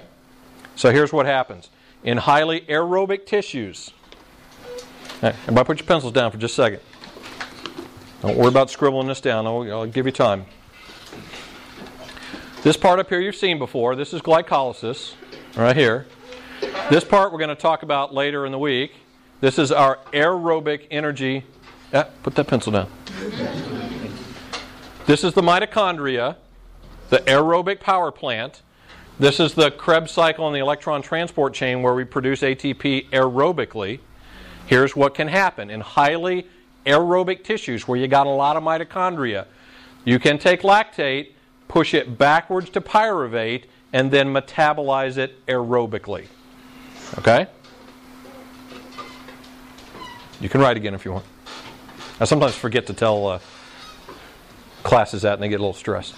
So here's what happens. In highly aerobic tissues, right, everybody put your pencils down for just a second. Don't worry about scribbling this down, I'll, I'll give you time. This part up here you've seen before. This is glycolysis, right here. This part we're going to talk about later in the week. This is our aerobic energy. Yeah, put that pencil down. This is the mitochondria, the aerobic power plant. This is the Krebs cycle in the electron transport chain where we produce ATP aerobically. Here's what can happen in highly aerobic tissues where you got a lot of mitochondria. You can take lactate, push it backwards to pyruvate, and then metabolize it aerobically. Okay? You can write again if you want. I sometimes forget to tell uh, classes that and they get a little stressed.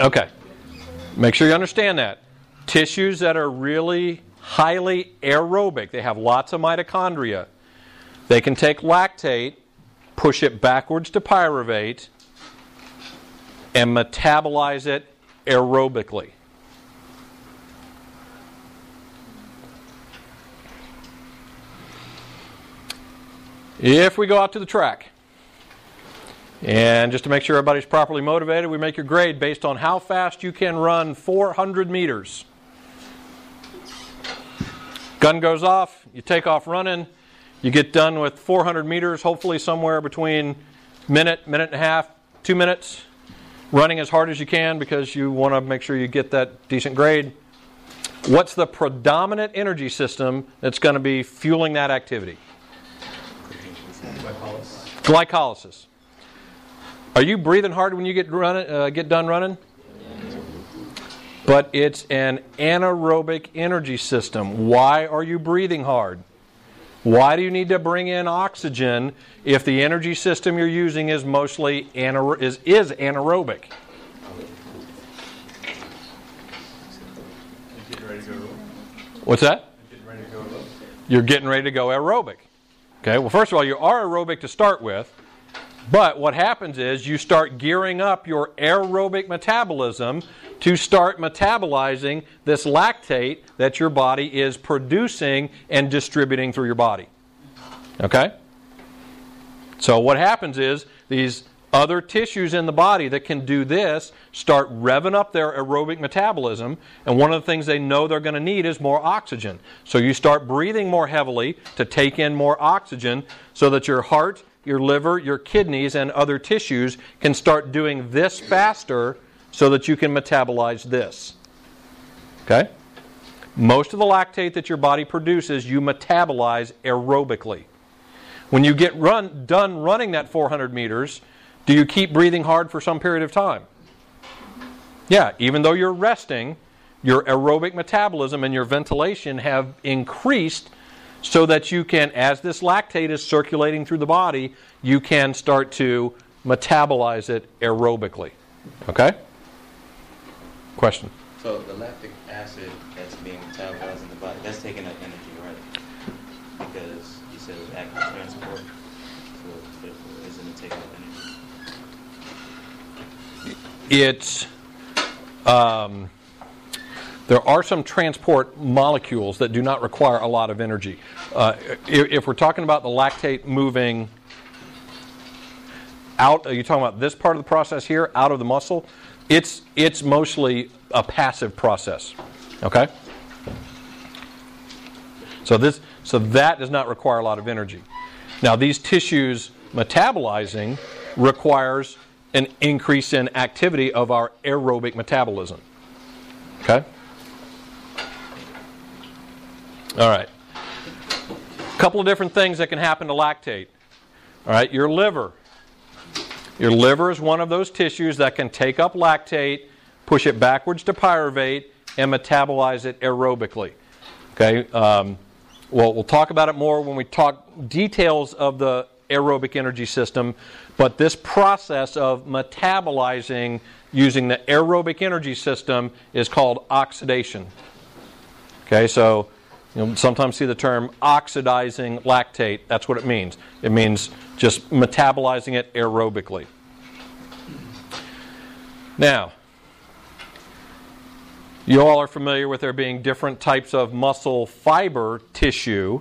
Okay. Make sure you understand that. Tissues that are really highly aerobic, they have lots of mitochondria. They can take lactate, push it backwards to pyruvate, and metabolize it aerobically. If we go out to the track, and just to make sure everybody's properly motivated, we make your grade based on how fast you can run 400 meters. Gun goes off, you take off running, you get done with 400 meters, hopefully somewhere between minute, minute and a half, two minutes, running as hard as you can because you want to make sure you get that decent grade. What's the predominant energy system that's going to be fueling that activity? Glycolysis. Are you breathing hard when you get running, uh, get done running? But it's an anaerobic energy system. Why are you breathing hard? Why do you need to bring in oxygen if the energy system you're using is mostly anaer- is, is anaerobic? What's that? You're getting ready to go aerobic. Okay, well, first of all, you are aerobic to start with, but what happens is you start gearing up your aerobic metabolism to start metabolizing this lactate that your body is producing and distributing through your body. Okay? So, what happens is these other tissues in the body that can do this start revving up their aerobic metabolism, and one of the things they know they're going to need is more oxygen. So, you start breathing more heavily to take in more oxygen so that your heart, your liver, your kidneys, and other tissues can start doing this faster so that you can metabolize this. Okay? Most of the lactate that your body produces, you metabolize aerobically. When you get run, done running that 400 meters, do you keep breathing hard for some period of time? Yeah, even though you're resting, your aerobic metabolism and your ventilation have increased so that you can, as this lactate is circulating through the body, you can start to metabolize it aerobically. Okay? Question? So the lactic acid that's being metabolized in the body, that's taking up energy, right? Because you said it was active transport, so isn't it taking up energy? It's um, there are some transport molecules that do not require a lot of energy. Uh, if, we're talking about the lactate moving out, are you talking about this part of the process here, out of the muscle? It's it's mostly a passive process. Okay. So this so that does not require a lot of energy. Now these tissues metabolizing requires an increase in activity of our aerobic metabolism. Okay? All right. A couple of different things that can happen to lactate. All right, your liver. Your liver is one of those tissues that can take up lactate, push it backwards to pyruvate, and metabolize it aerobically. Okay? Um, well, we'll talk about it more when we talk details of the aerobic energy system, but this process of metabolizing using the aerobic energy system is called oxidation. Okay, so you'll sometimes see the term oxidizing lactate. That's what it means. It means just metabolizing it aerobically. Now, you all are familiar with there being different types of muscle fiber tissue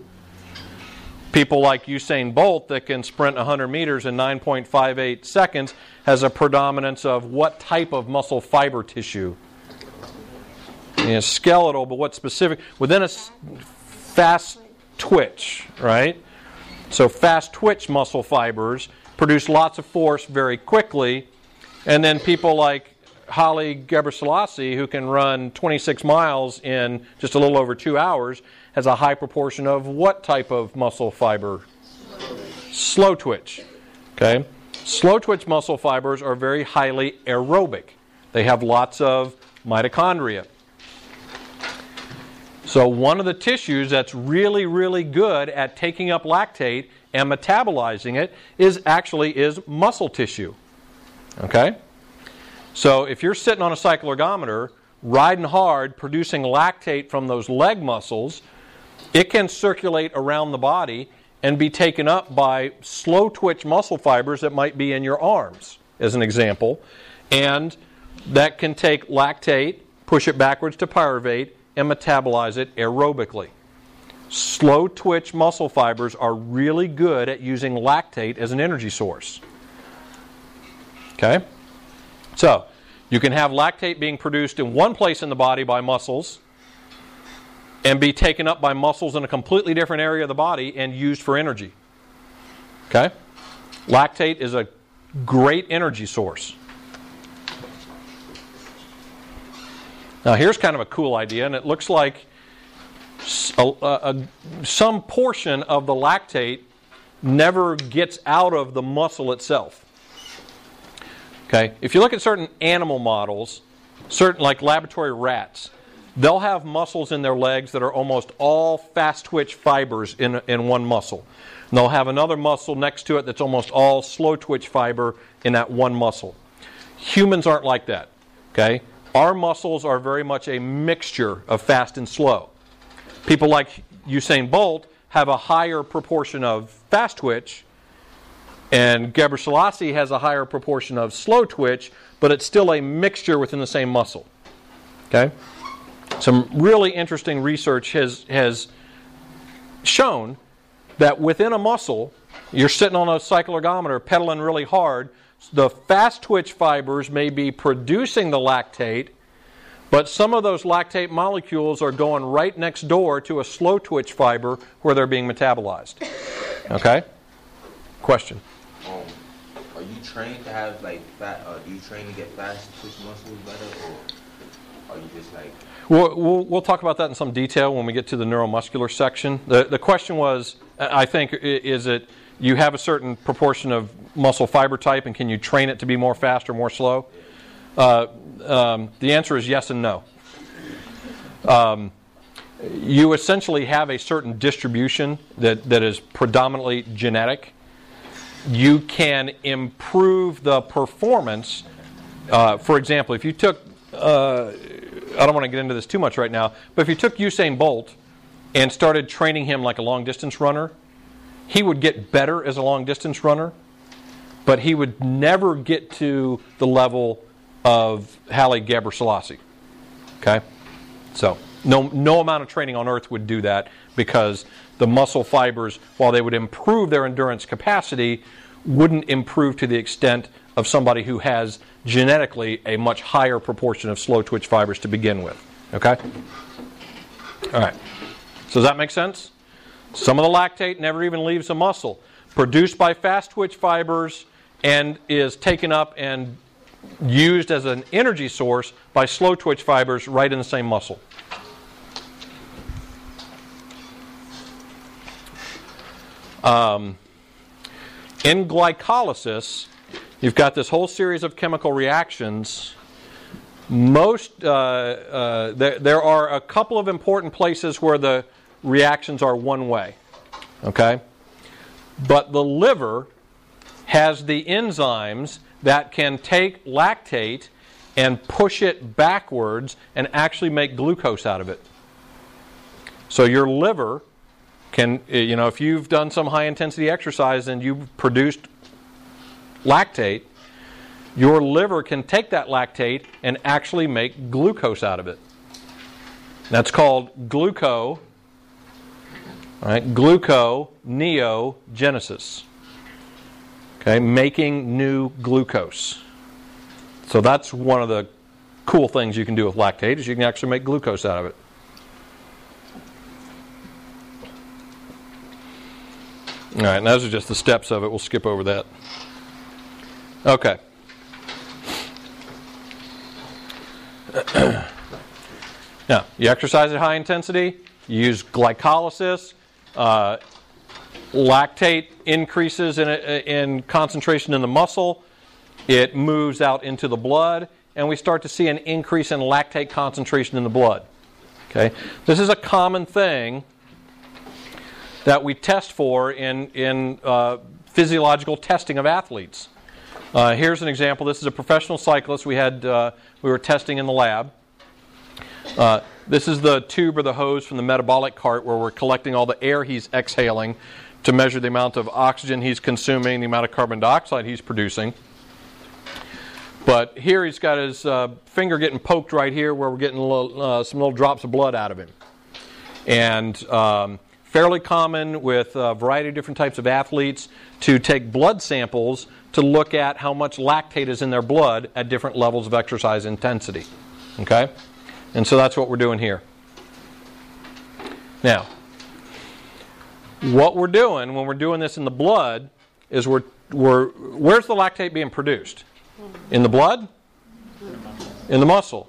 people like Usain Bolt that can sprint 100 meters in 9.58 seconds has a predominance of what type of muscle fiber tissue? You know, skeletal, but what specific? Within a fast twitch, right? So fast twitch muscle fibers produce lots of force very quickly, and then people like Haile Gebrselassie, who can run 26 miles in just a little over two hours, has a high proportion of what type of muscle fiber? Slow twitch. Okay? Slow twitch muscle fibers are very highly aerobic. They have lots of mitochondria. So, one of the tissues that's really, really good at taking up lactate and metabolizing it is actually is muscle tissue. Okay? So, if you're sitting on a cycloergometer, riding hard, producing lactate from those leg muscles, it can circulate around the body and be taken up by slow twitch muscle fibers that might be in your arms, as an example. And that can take lactate, push it backwards to pyruvate, and metabolize it aerobically. Slow twitch muscle fibers are really good at using lactate as an energy source. Okay? So, you can have lactate being produced in one place in the body by muscles and be taken up by muscles in a completely different area of the body and used for energy. Okay? Lactate is a great energy source. Now, here's kind of a cool idea, and it looks like a, a, some portion of the lactate never gets out of the muscle itself. Okay? If you look at certain animal models, certain like laboratory rats, they'll have muscles in their legs that are almost all fast twitch fibers in, in one muscle. And they'll have another muscle next to it that's almost all slow twitch fiber in that one muscle. Humans aren't like that. Okay? Our muscles are very much a mixture of fast and slow. People like Usain Bolt have a higher proportion of fast twitch, and Gebrselassie has a higher proportion of slow twitch, but it's still a mixture within the same muscle. Okay? Some really interesting research has, has shown that within a muscle, you're sitting on a cycle ergometer pedaling really hard, the fast twitch fibers may be producing the lactate, but some of those lactate molecules are going right next door to a slow twitch fiber where they're being metabolized. Okay? Question. Um, are you trained to have like fat? Uh, do you train to get fast twitch muscles better, or are you just like? We'll, we'll, we'll talk about that in some detail when we get to the neuromuscular section. The, the question was, I think, is it you have a certain proportion of muscle fiber type, and can you train it to be more fast or more slow? Uh, um, the answer is yes and no. Um, you essentially have a certain distribution that, that is predominantly genetic. You can improve the performance. Uh, for example, if you took, uh, I don't want to get into this too much right now, but if you took Usain Bolt and started training him like a long distance runner, he would get better as a long distance runner, but he would never get to the level of Haile Gebrselassie. Okay? So, no, no amount of training on earth would do that because the muscle fibers, while they would improve their endurance capacity, wouldn't improve to the extent of somebody who has genetically a much higher proportion of slow twitch fibers to begin with. Okay? All right. So, does that make sense? Some of the lactate never even leaves the muscle. Produced by fast twitch fibers and is taken up and used as an energy source by slow twitch fibers right in the same muscle. Um, in glycolysis, you've got this whole series of chemical reactions. Most uh, uh, there, there are a couple of important places where the reactions are one way. Okay? But the liver has the enzymes that can take lactate and push it backwards and actually make glucose out of it. So your liver can, eh, you know, if you've done some high intensity exercise and you've produced lactate, your liver can take that lactate and actually make glucose out of it. That's called gluco Right, gluconeogenesis. Okay, making new glucose. So that's one of the cool things you can do with lactate is you can actually make glucose out of it. All right, and those are just the steps of it. We'll skip over that. Okay. now, you exercise at high intensity, you use glycolysis, uh, lactate increases in, in concentration in the muscle, it moves out into the blood, and we start to see an increase in lactate concentration in the blood. Okay, this is a common thing that we test for in in uh, physiological testing of athletes. Uh, here's an example. This is a professional cyclist we had uh, we were testing in the lab. This is the tube or the hose from the metabolic cart where we're collecting all the air he's exhaling to measure the amount of oxygen he's consuming, the amount of carbon dioxide he's producing. But here he's got his uh, finger getting poked right here where we're getting little, uh, some little drops of blood out of him. And um, fairly common with a variety of different types of athletes to take blood samples to look at how much lactate is in their blood at different levels of exercise intensity. Okay? And so that's what we're doing here. Now, what we're doing when we're doing this in the blood is we're, we're where's the lactate being produced? In the blood? In the muscle.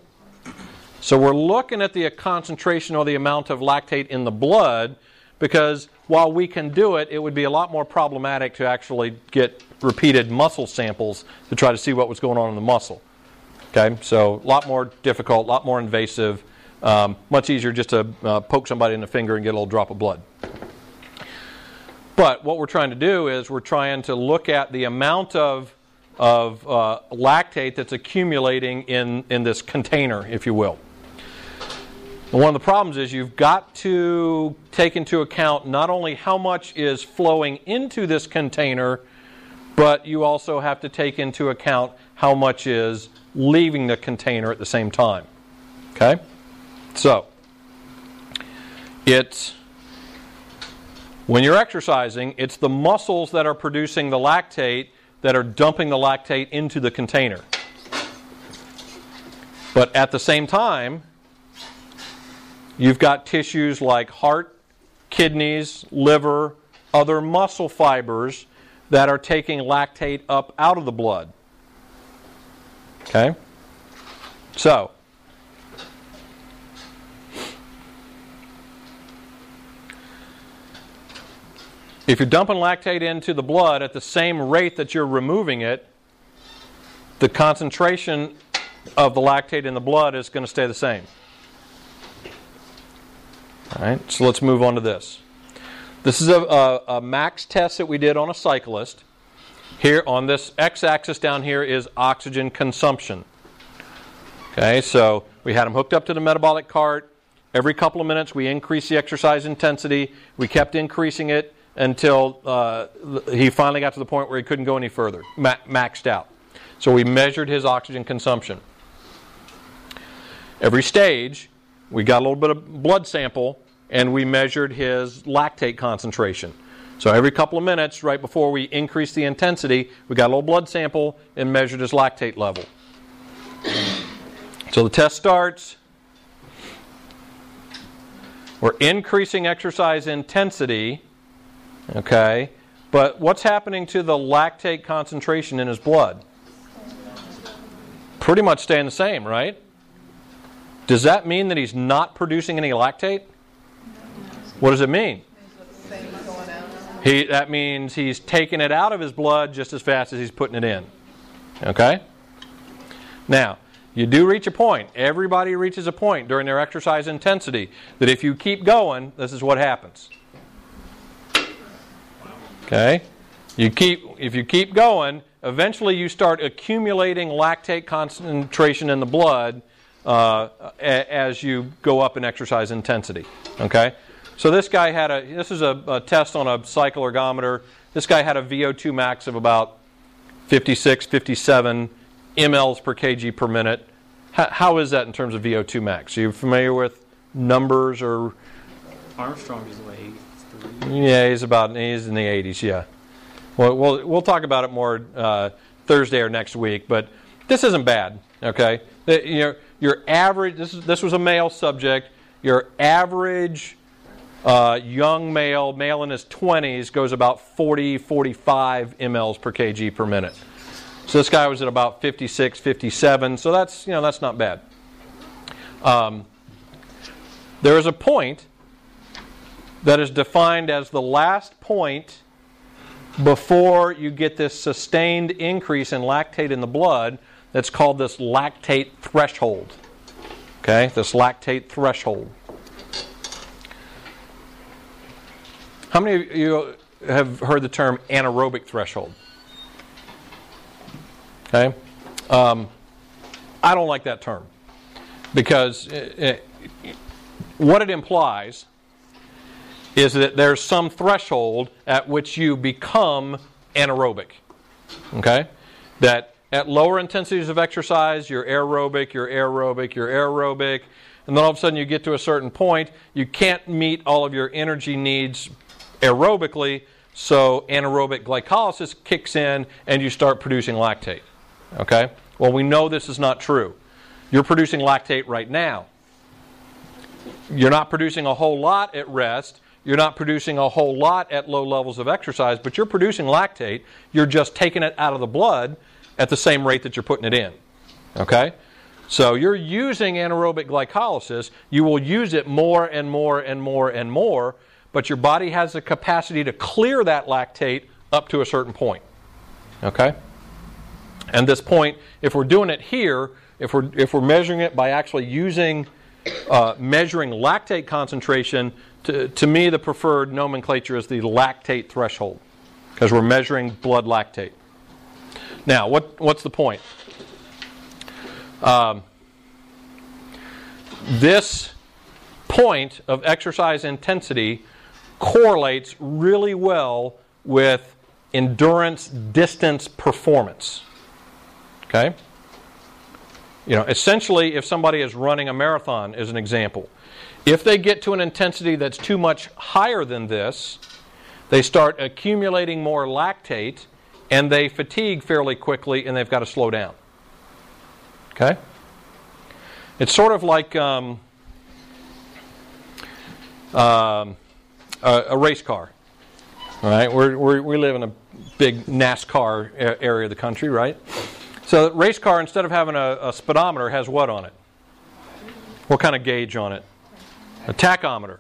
So we're looking at the concentration or the amount of lactate in the blood because while we can do it, it would be a lot more problematic to actually get repeated muscle samples to try to see what was going on in the muscle. Okay, so a lot more difficult, a lot more invasive, um, much easier just to uh, poke somebody in the finger and get a little drop of blood. But what we're trying to do is we're trying to look at the amount of, of uh, lactate that's accumulating in, in this container, if you will. One of the problems is you've got to take into account not only how much is flowing into this container, but you also have to take into account how much is leaving the container at the same time. Okay? So, it's when you're exercising, it's the muscles that are producing the lactate that are dumping the lactate into the container. But at the same time, you've got tissues like heart, kidneys, liver, other muscle fibers that are taking lactate up out of the blood. Okay? So, if you're dumping lactate into the blood at the same rate that you're removing it, the concentration of the lactate in the blood is going to stay the same. All right, so let's move on to this. This is a, a, a max test that we did on a cyclist. Here on this x axis down here is oxygen consumption. Okay, so we had him hooked up to the metabolic cart. Every couple of minutes, we increased the exercise intensity. We kept increasing it until uh, he finally got to the point where he couldn't go any further, ma- maxed out. So we measured his oxygen consumption. Every stage, we got a little bit of blood sample and we measured his lactate concentration. So every couple of minutes, right before we increase the intensity, we got a little blood sample and measured his lactate level. So the test starts. We're increasing exercise intensity, okay, but what's happening to the lactate concentration in his blood? Pretty much staying the same, right? Does that mean that he's not producing any lactate? What does it mean? He, that means he's taking it out of his blood just as fast as he's putting it in. Okay? Now, you do reach a point. Everybody reaches a point during their exercise intensity that if you keep going, this is what happens. Okay? You keep if you keep going, eventually you start accumulating lactate concentration in the blood uh, as you go up in exercise intensity. Okay? So this guy had a, this is a, a, test on a cycle ergometer. This guy had a VO2 max of about 56, 57 mLs per kg per minute. How, how is that in terms of VO2 max? Are you familiar with numbers or? Armstrong is what, 83? Yeah, he's about, he's in the 80s, yeah. Well, we'll, we'll talk about it more uh, Thursday or next week, but this isn't bad, okay? Your, your average, this, is, this was a male subject, your average uh, young male, male in his 20s, goes about 40, 45 mLs per kg per minute. So this guy was at about 56, 57. So that's, you know, that's not bad. Um, there is a point that is defined as the last point before you get this sustained increase in lactate in the blood that's called this lactate threshold. Okay, this lactate threshold. How many of you have heard the term anaerobic threshold? Okay, um, I don't like that term because it, it, what it implies is that there's some threshold at which you become anaerobic. Okay? That at lower intensities of exercise, you're aerobic, you're aerobic, you're aerobic, and then all of a sudden you get to a certain point, you can't meet all of your energy needs aerobically, so anaerobic glycolysis kicks in and you start producing lactate. Okay? Well, we know this is not true. You're producing lactate right now. You're not producing a whole lot at rest. You're not producing a whole lot at low levels of exercise, but you're producing lactate. You're just taking it out of the blood at the same rate that you're putting it in. Okay? So you're using anaerobic glycolysis. You will use it more and more and more and more, but your body has the capacity to clear that lactate up to a certain point. Okay? And this point, if we're doing it here, if we're, if we're measuring it by actually using, uh, measuring lactate concentration, to, to me, the preferred nomenclature is the lactate threshold because we're measuring blood lactate. Now, what, what's the point? Um, this point of exercise intensity correlates really well with endurance distance performance. Okay? You know, essentially, if somebody is running a marathon, as an example, if they get to an intensity that's too much higher than this, they start accumulating more lactate and they fatigue fairly quickly and they've got to slow down. Okay? It's sort of like um, um, a, a, race car. Right? We're, we're, we live in a big NASCAR area of the country, right? So, race car, instead of having a, a speedometer, has what on it? What kind of gauge on it? A tachometer.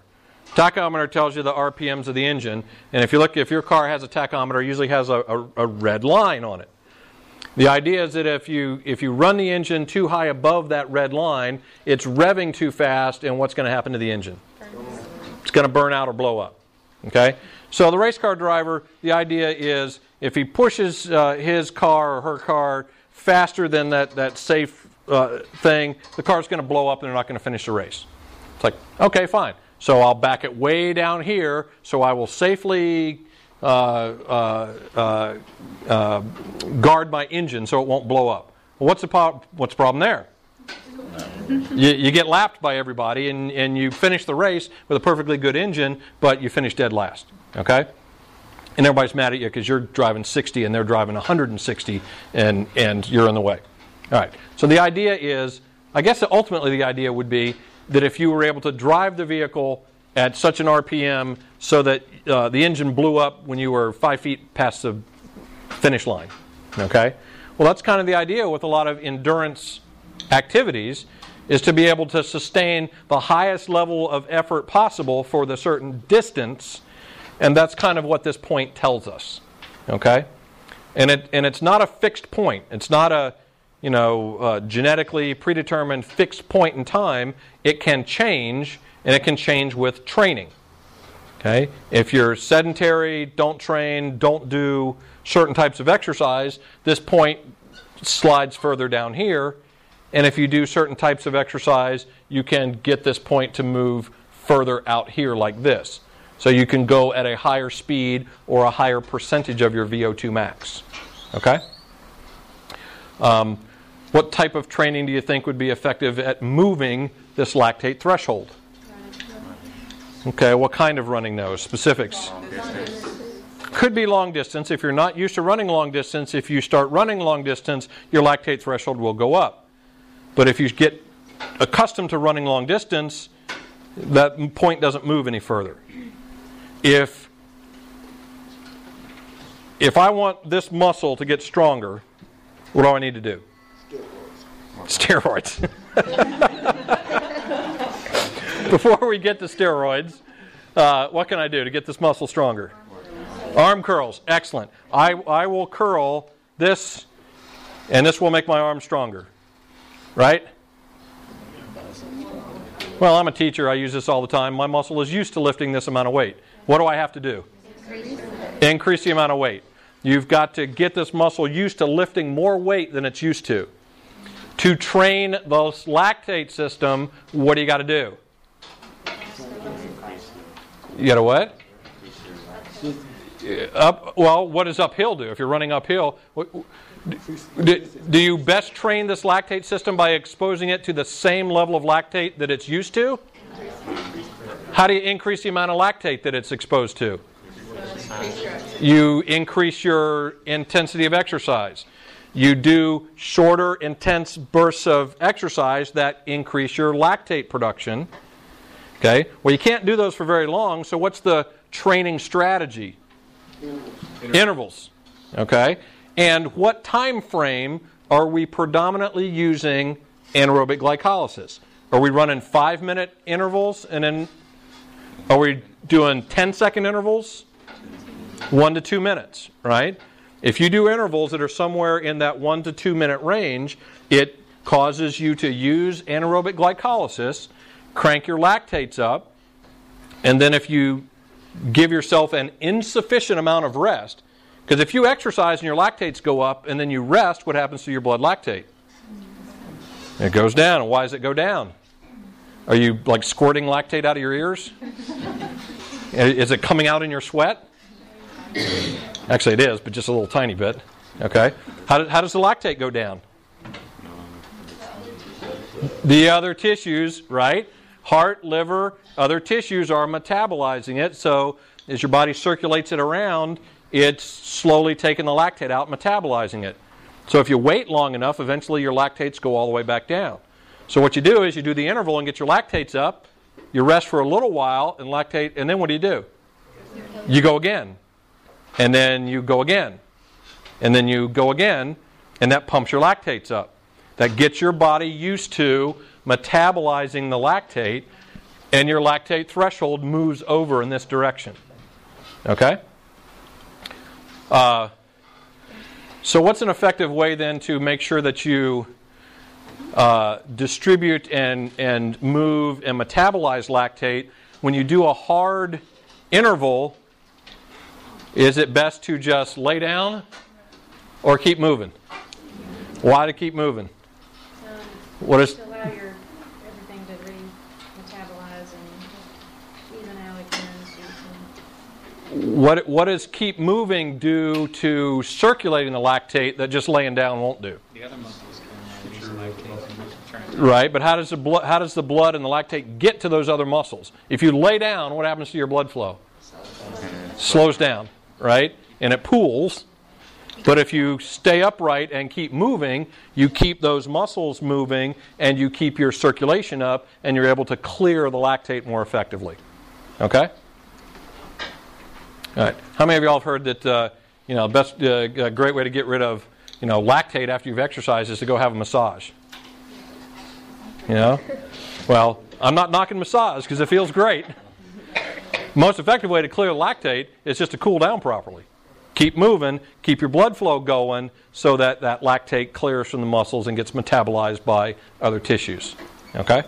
Tachometer tells you the RPMs of the engine, and if you look, if your car has a tachometer, it usually has a, a, a, red line on it. The idea is that if you if you run the engine too high above that red line, it's revving too fast, and what's going to happen to the engine? Going to burn out or blow up. Okay. So the race car driver, the idea is if he pushes uh, his car or her car faster than that that safe uh, thing, the car's going to blow up, and they're not going to finish the race. It's like, okay, fine. So I'll back it way down here so I will safely uh, uh, uh, uh guard my engine so it won't blow up. Well, what's, the po- what's the problem there? You, you, get lapped by everybody and, and you finish the race with a perfectly good engine, but you finish dead last. Okay? And everybody's mad at you because you're driving 60 and they're driving 160 and, and you're in the way. All right. So the idea is, I guess ultimately the idea would be that if you were able to drive the vehicle at such an RPM so that uh, the engine blew up when you were five feet past the finish line. Okay? Well, that's kind of the idea with a lot of endurance activities is to be able to sustain the highest level of effort possible for the certain distance and that's kind of what this point tells us okay and it and it's not a fixed point it's not a you know, genetically predetermined fixed point in time, it can change, and it can change with training. Okay? If you're sedentary, don't train, don't do certain types of exercise, this point slides further down here. And if you do certain types of exercise, you can get this point to move further out here like this. So you can go at a higher speed or a higher percentage of your VO2 max. Okay? Um, what type of training do you think would be effective at moving this lactate threshold? Okay, what kind of running those? Specifics. Could be long distance. If you're not used to running long distance, if you start running long distance, your lactate threshold will go up. But if you get accustomed to running long distance, that point doesn't move any further. If if I want this muscle to get stronger, what do I need to do? Steroids. Steroids. Before we get to steroids, uh, what can I do to get this muscle stronger? Arm curls, excellent. I, I will curl this, and this will make my arm stronger. Right? Well, I'm a teacher. I use this all the time. My muscle is used to lifting this amount of weight. What do I have to do? Increase the amount of weight. You've got to get this muscle used to lifting more weight than it's used to. To train the lactate system, what do you got to do? You got to what? Up. Well, what does uphill do? If you're running uphill, do, do you best train this lactate system by exposing it to the same level of lactate that it's used to? How do you increase the amount of lactate that it's exposed to? You increase your intensity of exercise. You do shorter, intense bursts of exercise that increase your lactate production. Okay? Well, you can't do those for very long, so what's the training strategy? Intervals. Okay? And what time frame are we predominantly using anaerobic glycolysis? Are we running five minute intervals and then are we doing 10 second intervals? One to two minutes, right? If you do intervals that are somewhere in that one to two minute range, it causes you to use anaerobic glycolysis, crank your lactates up, and then if you give yourself an insufficient amount of rest, because if you exercise and your lactates go up and then you rest, what happens to your blood lactate? It goes down. Why does it go down? Are you like squirting lactate out of your ears? Is it coming out in your sweat? Actually, it is, but just a little tiny bit. Okay. How, do, how does the lactate go down? The other tissues, right? Heart, liver, other tissues are metabolizing it. So as your body circulates it around, it's slowly taking the lactate out, metabolizing it. So if you wait long enough, eventually your lactates go all the way back down. So what you do is you do the interval and get your lactates up. You rest for a little while and lactate, and then what do you do? You go again, and then you go again, and then you go again, and that pumps your lactates up. That gets your body used to metabolizing the lactate, and your lactate threshold moves over in this direction. Okay? Uh, so, what's an effective way then to make sure that you uh, distribute and, and move and metabolize lactate when you do a hard interval? Is it best to just lay down or keep moving? Why to keep moving? What is To allow your, everything to re-metabolize and even out again so you can what what does keep moving do to circulating the lactate that just laying down won't do? The other muscles can lactate and turn it. Right, but how does the blood how does the blood and the lactate get to those other muscles? If you lay down, what happens to your blood flow? Slows down, right? And it pools. But if you stay upright and keep moving, you keep those muscles moving and you keep your circulation up and you're able to clear the lactate more effectively. Okay? All right. How many of y'all have heard that uh, you know best uh, great way to get rid of you know lactate after you've exercised is to go have a massage? You know? Well, I'm not knocking massage because it feels great. Most effective way to clear lactate is just to cool down properly. Keep moving, keep your blood flow going so that that lactate clears from the muscles and gets metabolized by other tissues. Okay?